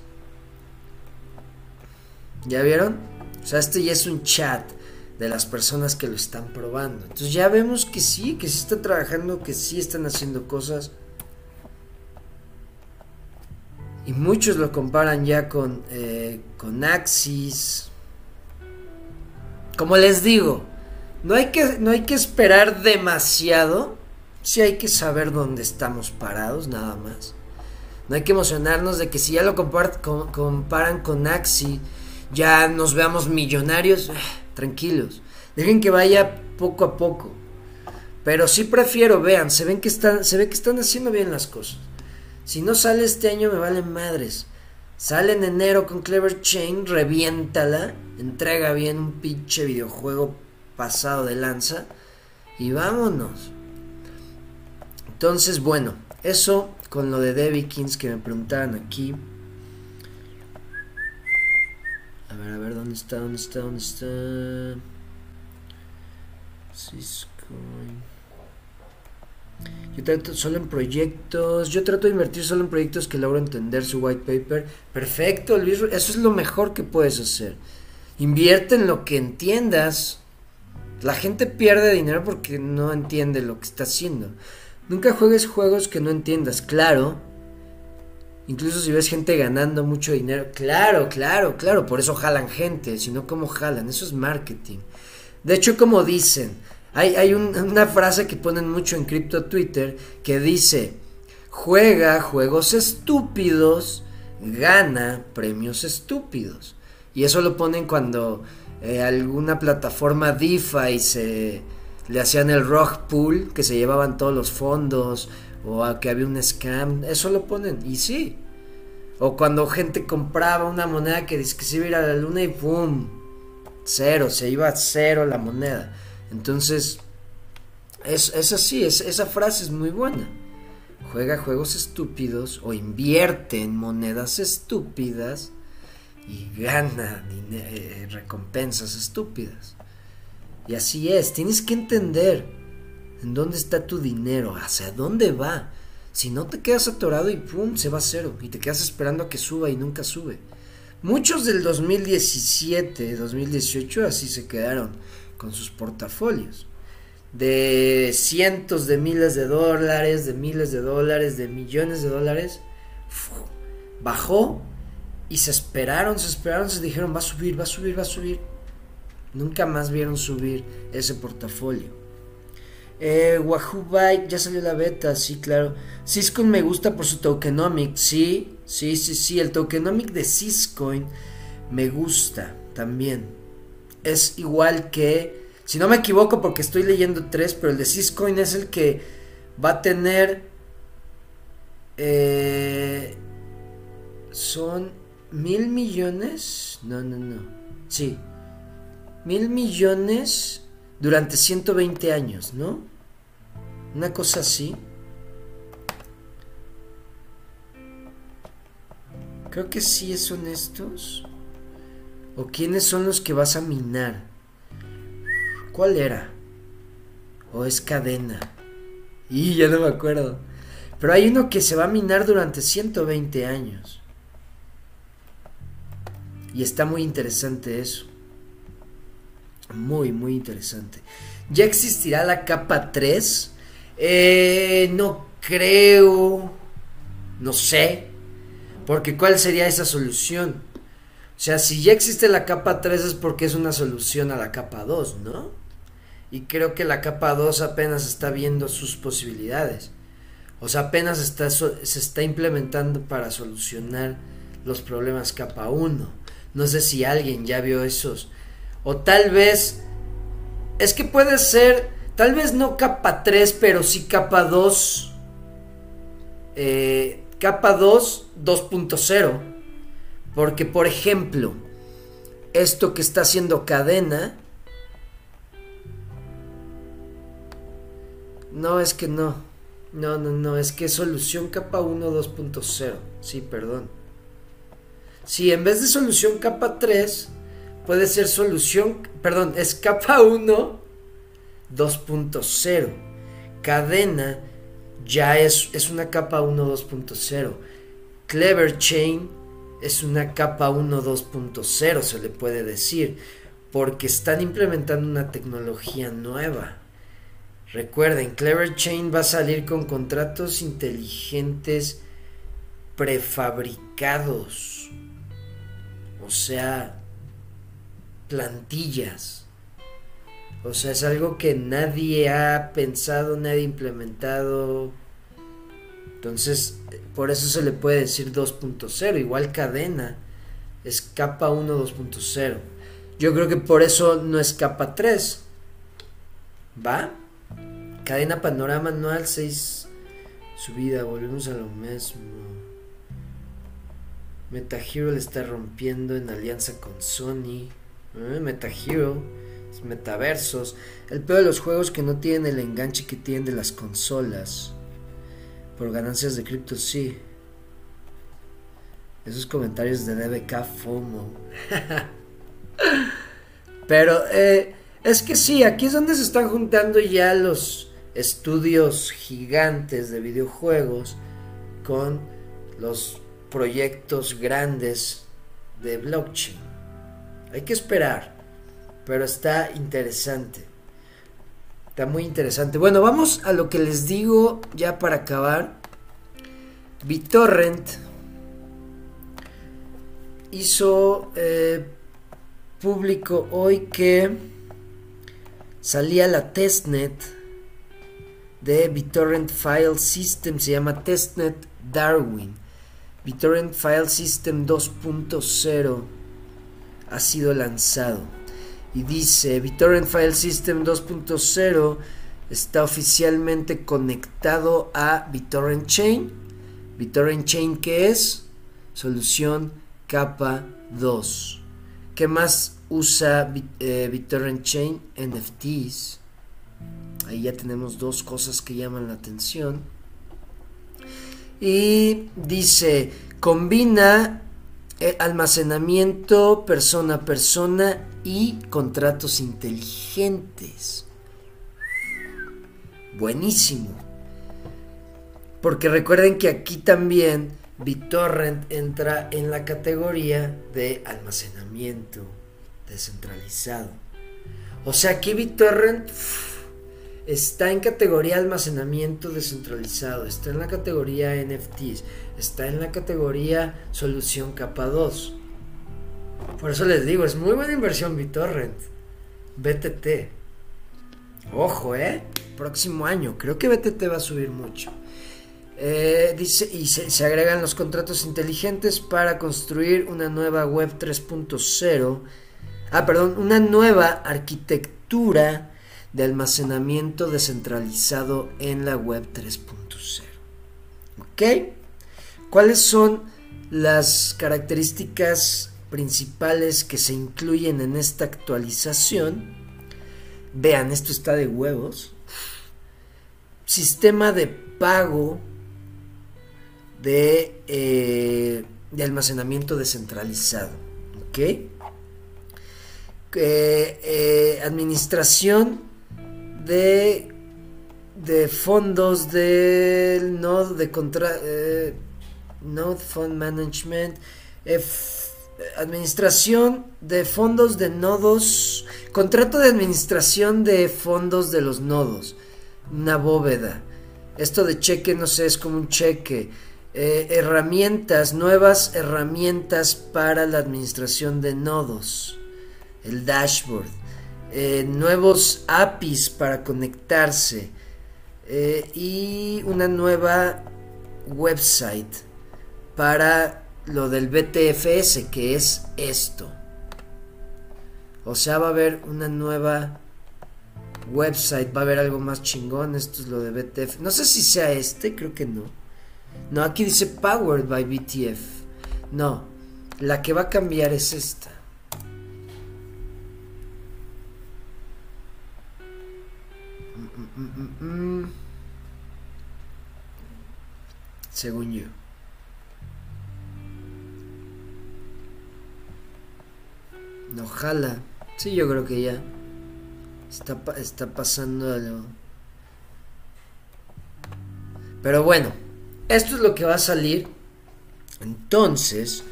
¿Ya vieron? O sea, este ya es un chat de las personas que lo están probando. Entonces ya vemos que sí, que sí está trabajando, que sí están haciendo cosas. Y muchos lo comparan ya con, eh, con Axis. Como les digo, no hay, que, no hay que esperar demasiado. Sí hay que saber dónde estamos parados, nada más. No hay que emocionarnos de que si ya lo comparan con Axis, ya nos veamos millonarios. Eh, tranquilos. Dejen que vaya poco a poco. Pero sí prefiero, vean, se ven que están, se que están haciendo bien las cosas. Si no sale este año me valen madres. Sale en enero con Clever Chain, reviéntala, entrega bien un pinche videojuego pasado de lanza y vámonos. Entonces, bueno, eso con lo de Debbie Kings que me preguntaban aquí. A ver, a ver, ¿dónde está? ¿Dónde está? ¿Dónde está? Cisco. Yo trato solo en proyectos. Yo trato de invertir solo en proyectos que logro entender su white paper. Perfecto, Luis. Eso es lo mejor que puedes hacer. Invierte en lo que entiendas. La gente pierde dinero porque no entiende lo que está haciendo. Nunca juegues juegos que no entiendas, claro. Incluso si ves gente ganando mucho dinero, claro, claro, claro, por eso jalan gente, si no, ¿cómo jalan? Eso es marketing. De hecho, como dicen, hay, hay una frase que ponen mucho en Crypto Twitter que dice, juega juegos estúpidos, gana premios estúpidos. Y eso lo ponen cuando eh, alguna plataforma DeFi se le hacían el rock pool, que se llevaban todos los fondos, o a que había un scam, eso lo ponen, y sí. O cuando gente compraba una moneda que dice que se iba a ir a la luna y ¡pum! Cero, se iba a cero la moneda. Entonces, es, es así, es, esa frase es muy buena. Juega juegos estúpidos o invierte en monedas estúpidas y gana eh, recompensas estúpidas. Y así es, tienes que entender en dónde está tu dinero, hacia dónde va. Si no te quedas atorado y pum, se va a cero y te quedas esperando a que suba y nunca sube. Muchos del 2017, 2018 así se quedaron con sus portafolios. De cientos de miles de dólares, de miles de dólares, de millones de dólares. bajó y se esperaron, se esperaron, se dijeron va a subir, va a subir, va a subir Nunca más vieron subir ese portafolio. Eh, Wahoo Byte, ya salió la beta, sí, claro. Syscoin me gusta por su tokenomic, sí, sí, sí, sí. El tokenomic de Syscoin me gusta también. Es igual que, si no me equivoco, porque estoy leyendo tres, pero el de Syscoin es el que va a tener. Eh, son mil millones. No, no, no. Sí, mil millones durante 120 años, ¿no? Una cosa así. Creo que sí son estos. ¿O quiénes son los que vas a minar? ¿Cuál era? ¿O es cadena? Y ya no me acuerdo. Pero hay uno que se va a minar durante 120 años. Y está muy interesante eso. Muy, muy interesante. ¿Ya existirá la capa 3? Eh, no creo. No sé. Porque ¿cuál sería esa solución? O sea, si ya existe la capa 3 es porque es una solución a la capa 2, ¿no? Y creo que la capa 2 apenas está viendo sus posibilidades. O sea, apenas está, se está implementando para solucionar los problemas capa 1. No sé si alguien ya vio esos o tal vez... Es que puede ser... Tal vez no capa 3, pero sí capa 2. Eh, capa 2 2.0. Porque, por ejemplo, esto que está haciendo cadena... No, es que no. No, no, no, es que solución capa 1 2.0. Sí, perdón. Si en vez de solución capa 3 puede ser solución, perdón, es capa 1 2.0. Cadena ya es, es una capa 1 2.0. Clever Chain es una capa 1 2.0, se le puede decir, porque están implementando una tecnología nueva. Recuerden, Clever Chain va a salir con contratos inteligentes prefabricados. O sea, plantillas. O sea, es algo que nadie ha pensado, nadie ha implementado. Entonces, por eso se le puede decir 2.0. Igual cadena es capa 1 2.0. Yo creo que por eso no es capa 3. ¿Va? Cadena panorama anual 6 subida. Volvemos a lo mismo. Meta Hero le está rompiendo en alianza con Sony. Eh, Meta Hero metaversos. El peor de los juegos que no tienen el enganche que tienen de las consolas. Por ganancias de cripto, sí. Esos comentarios de DBK FOMO. [laughs] Pero eh, es que sí, aquí es donde se están juntando ya los estudios gigantes de videojuegos con los proyectos grandes de blockchain. Hay que esperar, pero está interesante. Está muy interesante. Bueno, vamos a lo que les digo ya para acabar. BitTorrent hizo eh, público hoy que salía la testnet de BitTorrent File System, se llama Testnet Darwin. BitTorrent File System 2.0 ha sido lanzado y dice BitTorrent File System 2.0 está oficialmente conectado a BitTorrent Chain. BitTorrent Chain que es solución capa 2. ¿Qué más usa eh, BitTorrent Chain? NFTs. Ahí ya tenemos dos cosas que llaman la atención. Y dice, combina almacenamiento persona a persona y contratos inteligentes. Buenísimo. Porque recuerden que aquí también BitTorrent entra en la categoría de almacenamiento descentralizado. O sea, que BitTorrent está en categoría almacenamiento descentralizado, está en la categoría NFTs, está en la categoría solución capa 2. Por eso les digo, es muy buena inversión BitTorrent. BTT. Ojo, ¿eh? Próximo año. Creo que BTT va a subir mucho. Eh, dice, y se, se, agregan los contratos inteligentes para construir una nueva web 3.0. Ah, perdón, una nueva arquitectura de almacenamiento descentralizado en la web 3.0. ¿Ok? ¿Cuáles son las características principales que se incluyen en esta actualización? Vean, esto está de huevos. Sistema de pago de, eh, de almacenamiento descentralizado. ¿Ok? Eh, eh, administración de, de fondos del Node de contra, eh, Node Fund Management, eh, administración de fondos de nodos, contrato de administración de fondos de los nodos, una bóveda. Esto de cheque, no sé, es como un cheque. Eh, herramientas, nuevas herramientas para la administración de nodos. El dashboard. Eh, nuevos APIs para conectarse eh, y una nueva website para lo del BTFS que es esto. O sea, va a haber una nueva website, va a haber algo más chingón. Esto es lo de BTF. No sé si sea este, creo que no. No, aquí dice Powered by BTF. No, la que va a cambiar es esta. Según yo. No jala. Sí, yo creo que ya. Está, está pasando algo. Pero bueno, esto es lo que va a salir. Entonces,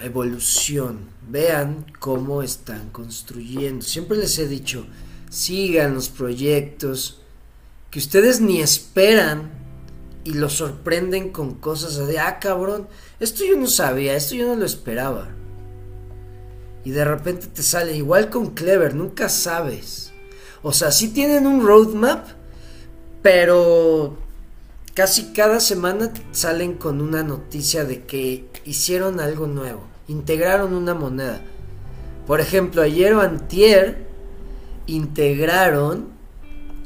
evolución. Vean cómo están construyendo. Siempre les he dicho, sigan los proyectos que ustedes ni esperan y los sorprenden con cosas de, ah, cabrón, esto yo no sabía, esto yo no lo esperaba. Y de repente te sale igual con Clever, nunca sabes. O sea, sí tienen un roadmap, pero casi cada semana salen con una noticia de que hicieron algo nuevo, integraron una moneda. Por ejemplo, ayer antier integraron,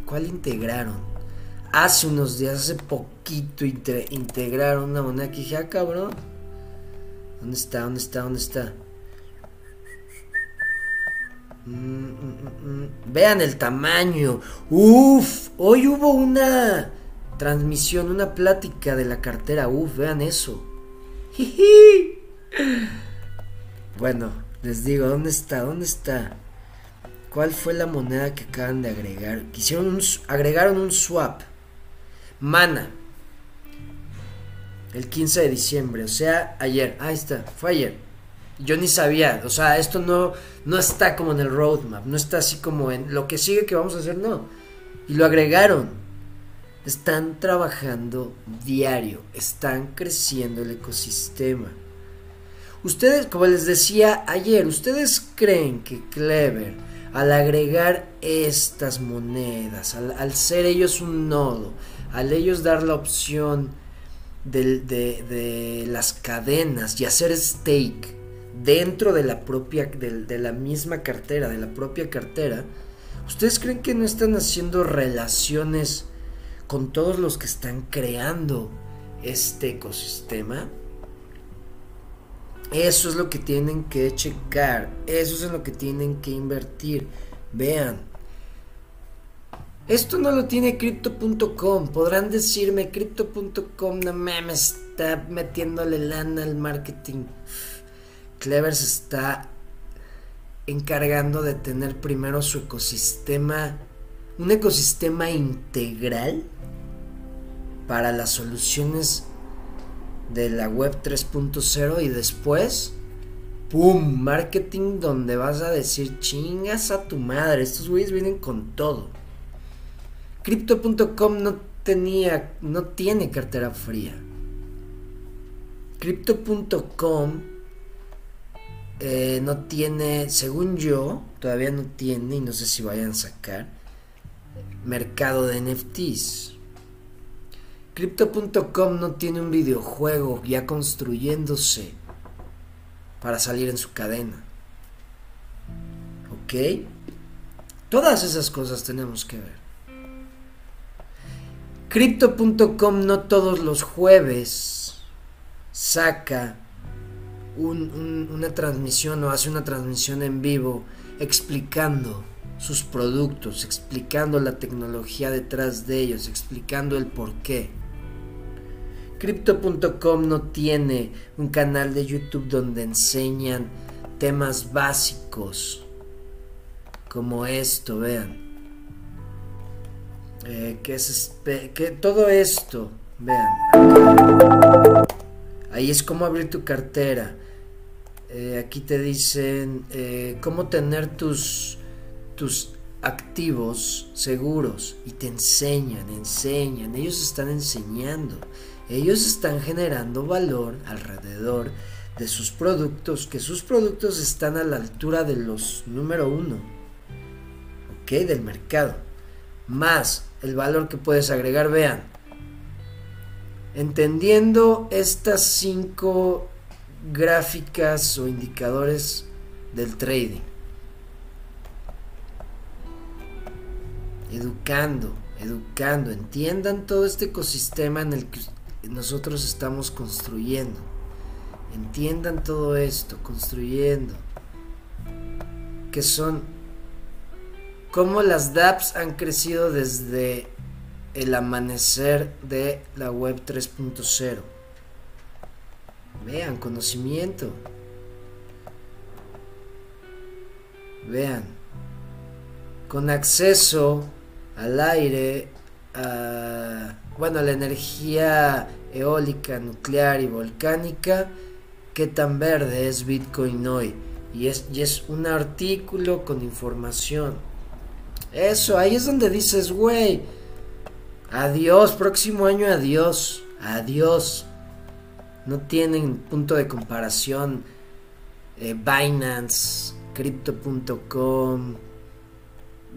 ¿cuál integraron? Hace unos días, hace poquito integraron una moneda que dije, ah, cabrón. ¿Dónde está? ¿Dónde está? ¿Dónde está? Mm, mm, mm, Vean el tamaño. Uf, hoy hubo una transmisión, una plática de la cartera. Uf, vean eso. [laughs] Bueno, les digo, ¿dónde está? ¿Dónde está? ¿Cuál fue la moneda que acaban de agregar? Quisieron un, agregaron un swap. Mana. El 15 de diciembre, o sea, ayer. Ahí está, fue ayer. Yo ni sabía, o sea, esto no, no está como en el roadmap, no está así como en lo que sigue que vamos a hacer, no. Y lo agregaron. Están trabajando diario, están creciendo el ecosistema. Ustedes, como les decía ayer, ¿ustedes creen que Clever al agregar estas monedas, al, ser ellos un nodo, al ellos dar la opción de, las cadenas y hacer stake dentro de la propia, de, la misma cartera, de la propia cartera, ¿ustedes creen que no están haciendo relaciones con todos los que están creando este ecosistema? Eso es lo que tienen que checar. Eso es en lo que tienen que invertir. Vean. Esto no lo tiene crypto.com. Podrán decirme crypto.com no me está metiéndole lana al marketing. Clever se está encargando de tener primero su ecosistema, un ecosistema integral para las soluciones de la web 3.0 y después, ¡pum! Marketing donde vas a decir chingas a tu madre. Estos güeyes vienen con todo. Crypto.com no tenía, no tiene cartera fría. Crypto.com eh, no tiene, según yo, todavía no tiene, y no sé si vayan a sacar, mercado de NFTs. Crypto.com no tiene un videojuego ya construyéndose para salir en su cadena. ¿Ok? Todas esas cosas tenemos que ver. Crypto.com no todos los jueves saca una transmisión o hace una transmisión en vivo explicando sus productos, explicando la tecnología detrás de ellos, explicando el por qué. Crypto.com no tiene un canal de YouTube donde enseñan temas básicos como esto, vean. Eh, que es que todo esto, vean. Ahí es como abrir tu cartera. Eh, aquí te dicen eh, cómo tener tus, tus activos seguros y te enseñan, enseñan. Ellos están enseñando. Ellos están generando valor alrededor de sus productos, que sus productos están a la altura de los número uno, ¿ok? Del mercado. Más el valor que puedes agregar, vean. Entendiendo estas cinco gráficas o indicadores del trading. Educando, educando, entiendan todo este ecosistema en el que nosotros estamos construyendo. Entiendan todo esto, construyendo. Que son cómo las dApps han crecido desde el amanecer de la web 3.0. Vean, conocimiento. Vean, con acceso al aire, a bueno, la energía eólica, nuclear y volcánica, qué tan verde es Bitcoin hoy. Y es, y es un artículo con información. Eso, ahí es donde dices, güey, adiós, próximo año adiós, adiós. No tienen punto de comparación eh, Binance, Crypto.com,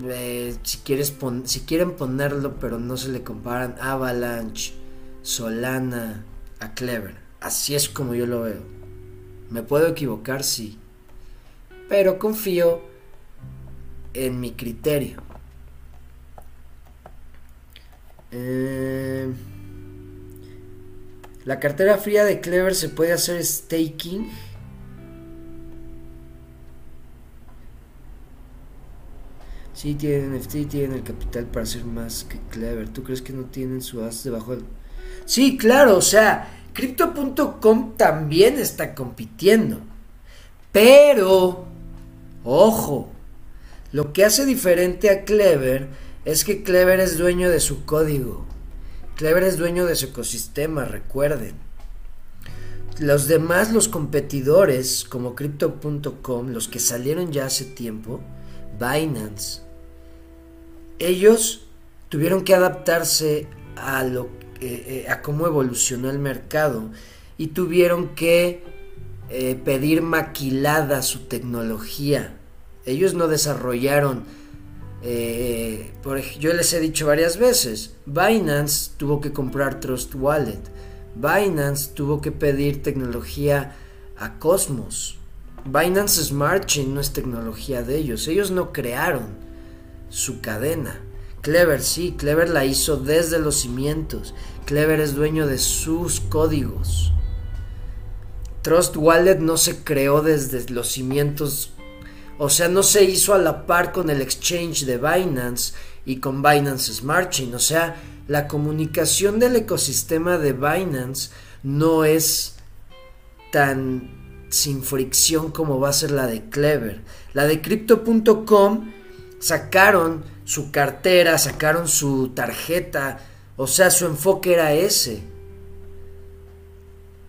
eh, si, quieren ponerlo, pero no se le comparan Avalanche, Solana a Clever. Así es como yo lo veo. Me puedo equivocar, sí. Pero confío en mi criterio. Eh, la cartera fría de Clever se puede hacer staking Sí, tienen NFT, tienen el capital para ser más que clever. ¿Tú crees que no tienen su as debajo del... Sí, claro, o sea, Crypto.com también está compitiendo. Pero, ojo, lo que hace diferente a Clever es que Clever es dueño de su código. Clever es dueño de su ecosistema, recuerden. Los demás, los competidores, como Crypto.com, los que salieron ya hace tiempo, Binance, ellos tuvieron que adaptarse a lo eh, a cómo evolucionó el mercado y tuvieron que eh, pedir maquilada su tecnología. Ellos no desarrollaron, eh, por, yo les he dicho varias veces, Binance tuvo que comprar Trust Wallet, Binance tuvo que pedir tecnología a Cosmos. Binance Smart Chain no es tecnología de ellos, ellos no crearon su cadena. Clever, sí, Clever la hizo desde los cimientos. Clever es dueño de sus códigos. Trust Wallet no se creó desde los cimientos, o sea, no se hizo a la par con el exchange de Binance y con Binance Smart Chain, o sea, la comunicación del ecosistema de Binance no es tan sin fricción como va a ser la de Clever. La de crypto.com sacaron su cartera, sacaron su tarjeta, o sea, su enfoque era ese.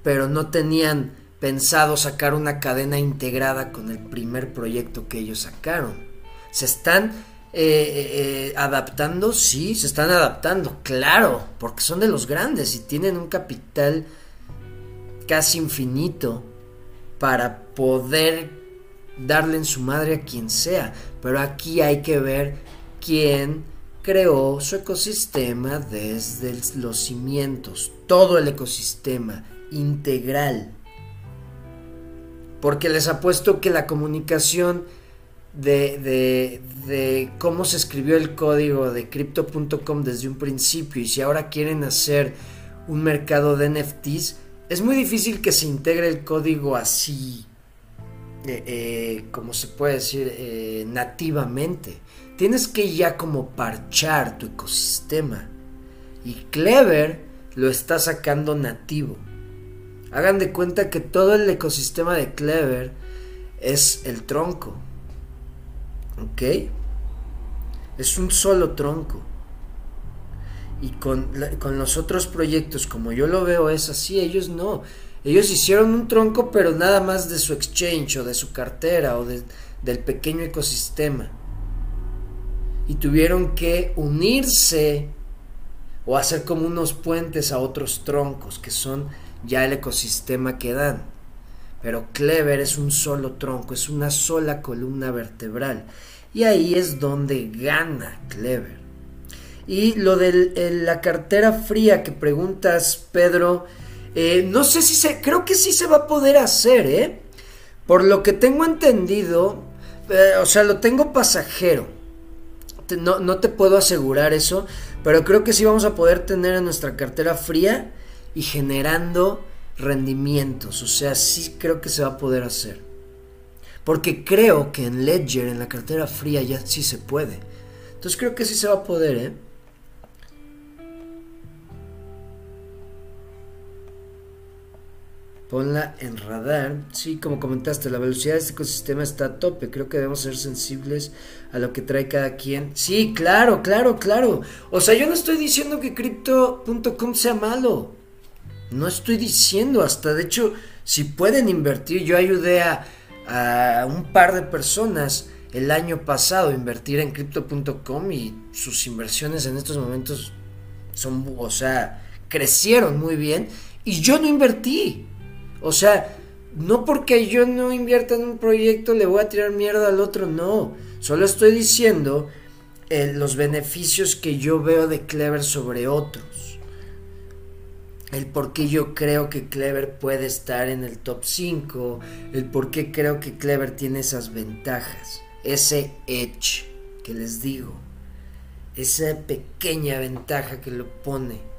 Pero no tenían pensado sacar una cadena integrada con el primer proyecto que ellos sacaron. Se están eh, eh, eh, adaptando, sí, se están adaptando, claro, porque son de los grandes y tienen un capital casi infinito para poder darle en su madre a quien sea. Pero aquí hay que ver quien creó su ecosistema desde los cimientos, todo el ecosistema integral. Porque les apuesto que la comunicación de, de, cómo se escribió el código de crypto.com desde un principio y si ahora quieren hacer un mercado de NFTs, es muy difícil que se integre el código así, eh, eh, como se puede decir, eh, nativamente. Tienes que ya como parchar tu ecosistema. Y Clever lo está sacando nativo. Hagan de cuenta que todo el ecosistema de Clever es el tronco. ¿Ok? Es un solo tronco. Y con, con, los otros proyectos, como yo lo veo, es así. Ellos no. Ellos hicieron un tronco, pero nada más de su exchange o de su cartera o del pequeño ecosistema y tuvieron que unirse o hacer como unos puentes a otros troncos que son ya el ecosistema que dan. Pero Clever es un solo tronco, es una sola columna vertebral. Y ahí es donde gana Clever. Y lo de la cartera fría que preguntas, Pedro, eh, no sé si se, creo que sí se va a poder hacer, ¿eh? Por lo que tengo entendido, eh, o sea, lo tengo pasajero no, te puedo asegurar eso, pero creo que sí vamos a poder tener en nuestra cartera fría y generando rendimientos. O sea, sí creo que se va a poder hacer. Porque creo que en Ledger, en la cartera fría, ya sí se puede. Entonces creo que sí se va a poder, ¿eh? Ponla en radar. Sí, como comentaste, la velocidad de este ecosistema está a tope. Creo que debemos ser sensibles a lo que trae cada quien. Sí, claro, claro, claro. O sea, yo no estoy diciendo que crypto.com sea malo. No estoy diciendo, hasta de hecho, si pueden invertir, yo ayudé a, a un par de personas el año pasado a invertir en crypto.com y sus inversiones en estos momentos son, o sea, crecieron muy bien y yo no invertí. O sea, no porque yo no invierta en un proyecto le voy a tirar mierda al otro, no. Solo estoy diciendo eh, los beneficios que yo veo de Clever sobre otros. El por qué yo creo que Clever puede estar en el top 5. El por qué creo que Clever tiene esas ventajas. Ese edge que les digo. Esa pequeña ventaja que lo pone.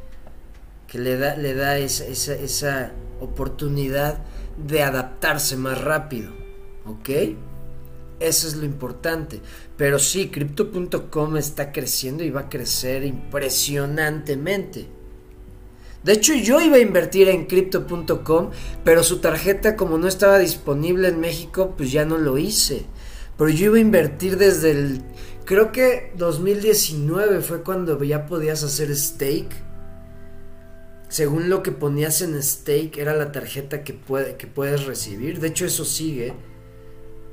Que le da, le da esa, esa, oportunidad de adaptarse más rápido. ¿Ok? Eso es lo importante. Pero sí, crypto.com está creciendo y va a crecer impresionantemente. De hecho, yo iba a invertir en crypto.com, pero su tarjeta como no estaba disponible en México, pues ya no lo hice. Pero yo iba a invertir desde el... Creo que 2019 fue cuando ya podías hacer stake. Según lo que ponías en stake era la tarjeta que, puede, que puedes recibir. De hecho, eso sigue.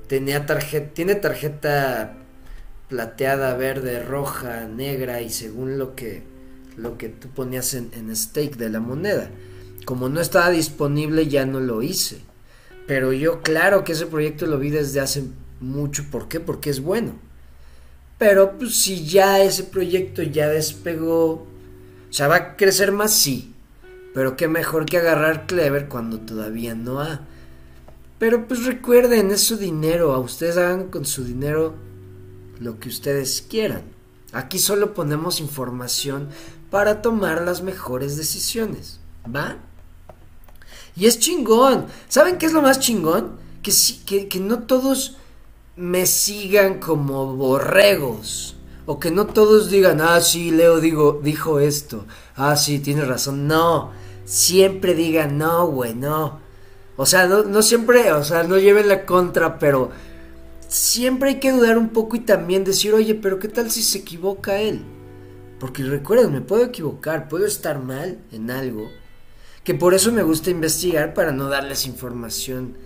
Tenía tarjeta, tiene tarjeta plateada, verde, roja, negra y según lo que, lo que tú ponías en, en stake de la moneda. Como no estaba disponible ya no lo hice. Pero yo claro que ese proyecto lo vi desde hace mucho. ¿Por qué? Porque es bueno. Pero pues si ya ese proyecto ya despegó, o sea, va a crecer más, sí. Pero qué mejor que agarrar Clever cuando todavía no ha. Pero pues recuerden, es su dinero, a ustedes hagan con su dinero lo que ustedes quieran. Aquí solo ponemos información para tomar las mejores decisiones, ¿va? Y es chingón. ¿Saben qué es lo más chingón? Que, que, que no todos me sigan como borregos. O que no todos digan, ah, sí, Leo digo, dijo esto. Ah, sí, tiene razón. No, siempre digan, no, güey, no. O sea, no, no siempre, o sea, no lleven la contra, pero siempre hay que dudar un poco y también decir, oye, pero ¿qué tal si se equivoca él? Porque recuerden, me puedo equivocar, puedo estar mal en algo. Que por eso me gusta investigar para no darles información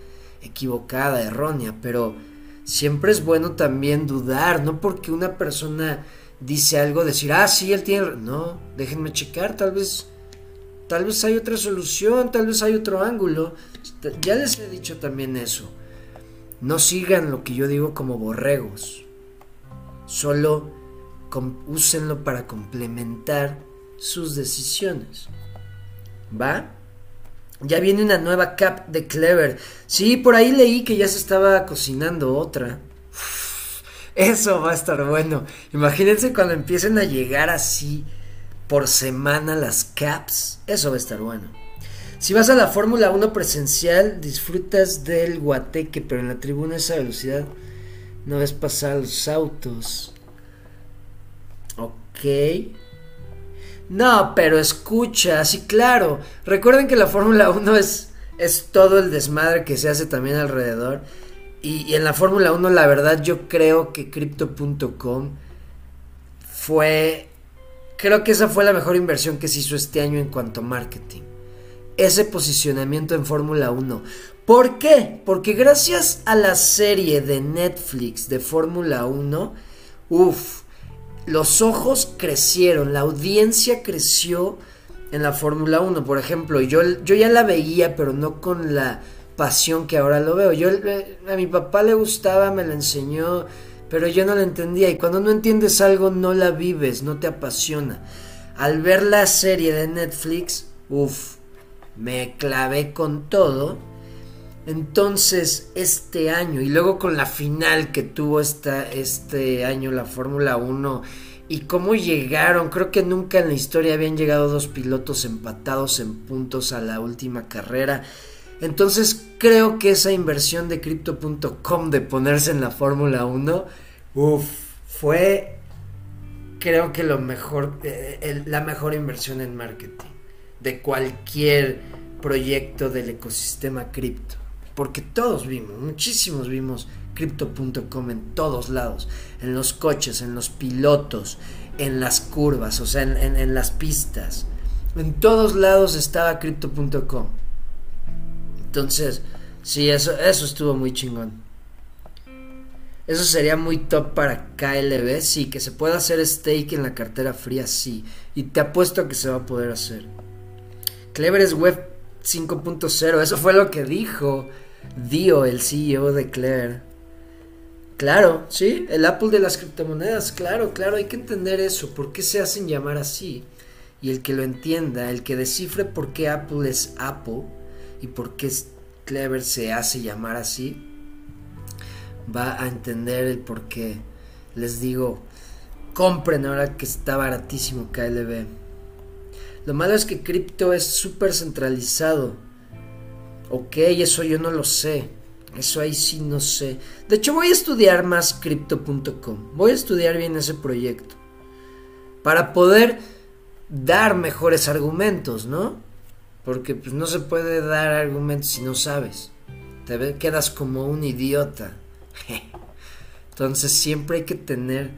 equivocada, errónea, pero siempre es bueno también dudar, no porque una persona dice algo, decir, ah, sí, él tiene... No, déjenme checar, tal vez, tal vez hay otra solución, tal vez hay otro ángulo. Ya les he dicho también eso. No sigan lo que yo digo como borregos. Solo úsenlo para complementar sus decisiones. ¿Va? Ya viene una nueva cap de Clever. Sí, por ahí leí que ya se estaba cocinando otra. eso va a estar bueno. Imagínense cuando empiecen a llegar así por semana las caps. Eso va a estar bueno. Si vas a la Fórmula 1 presencial, disfrutas del guateque, pero en la tribuna esa velocidad no ves pasar los autos. Ok. No, pero escucha, sí, claro. Recuerden que la Fórmula 1 es, es todo el desmadre que se hace también alrededor. Y, en la Fórmula 1, la verdad, yo creo que Crypto.com fue. Creo que esa fue la mejor inversión que se hizo este año en cuanto a marketing. Ese posicionamiento en Fórmula 1. ¿Por qué? Porque gracias a la serie de Netflix de Fórmula 1, uff, los ojos crecieron, la audiencia creció en la Fórmula 1. Por ejemplo, yo, yo ya la veía, pero no con la pasión que ahora lo veo. Yo a mi papá le gustaba, me la enseñó, pero yo no la entendía. Y cuando no entiendes algo, no la vives, no te apasiona. Al ver la serie de Netflix, uff, me clavé con todo. Entonces, este año, y luego con la final que tuvo esta, este año la Fórmula 1, y cómo llegaron, creo que nunca en la historia habían llegado dos pilotos empatados en puntos a la última carrera. Entonces, creo que esa inversión de crypto.com de ponerse en la Fórmula 1, uff, fue, creo que lo mejor, eh, la mejor inversión en marketing de cualquier proyecto del ecosistema cripto porque todos vimos, muchísimos vimos crypto.com en todos lados, en los coches, en los pilotos, en las curvas, o sea, en, las pistas. En todos lados estaba crypto.com. Entonces, sí, eso, eso estuvo muy chingón. Eso sería muy top para KLB, sí, que se pueda hacer stake en la cartera fría, sí. Y te apuesto a que se va a poder hacer. Clever es web 5.0, eso fue lo que dijo Dio, el CEO de Claire. Claro, sí, el Apple de las criptomonedas, claro, claro, hay que entender eso, por qué se hacen llamar así. Y el que lo entienda, el que descifre por qué Apple es Apple y por qué Clever se hace llamar así, va a entender el por qué. Les digo, compren ahora que está baratísimo KLB. Lo malo es que cripto es súper centralizado Ok, eso yo no lo sé. Eso ahí sí no sé. De hecho voy a estudiar más crypto.com. Voy a estudiar bien ese proyecto. Para poder dar mejores argumentos, ¿no? Porque pues, no se puede dar argumentos si no sabes. Te quedas como un idiota. [laughs] Entonces siempre hay que tener...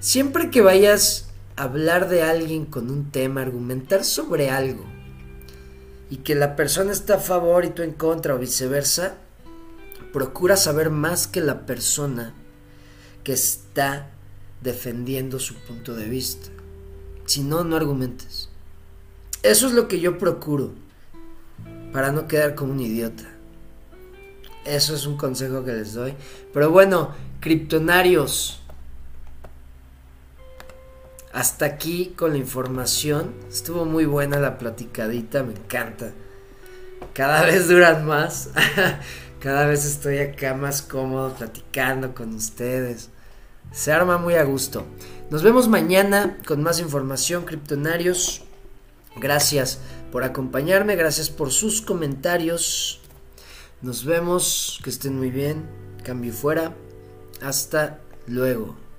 Siempre que vayas a hablar de alguien con un tema, argumentar sobre algo, y que la persona está a favor y tú en contra o viceversa, procura saber más que la persona que está defendiendo su punto de vista. Si no, no argumentes. Eso es lo que yo procuro para no quedar como un idiota. Eso es un consejo que les doy. Pero bueno, criptonarios. Hasta aquí con la información. Estuvo muy buena la platicadita, me encanta. Cada [laughs] vez duran más. [laughs] Cada vez estoy acá más cómodo platicando con ustedes. Se arma muy a gusto. Nos vemos mañana con más información, criptonarios. Gracias por acompañarme, gracias por sus comentarios. Nos vemos, que estén muy bien. Cambio fuera. Hasta luego.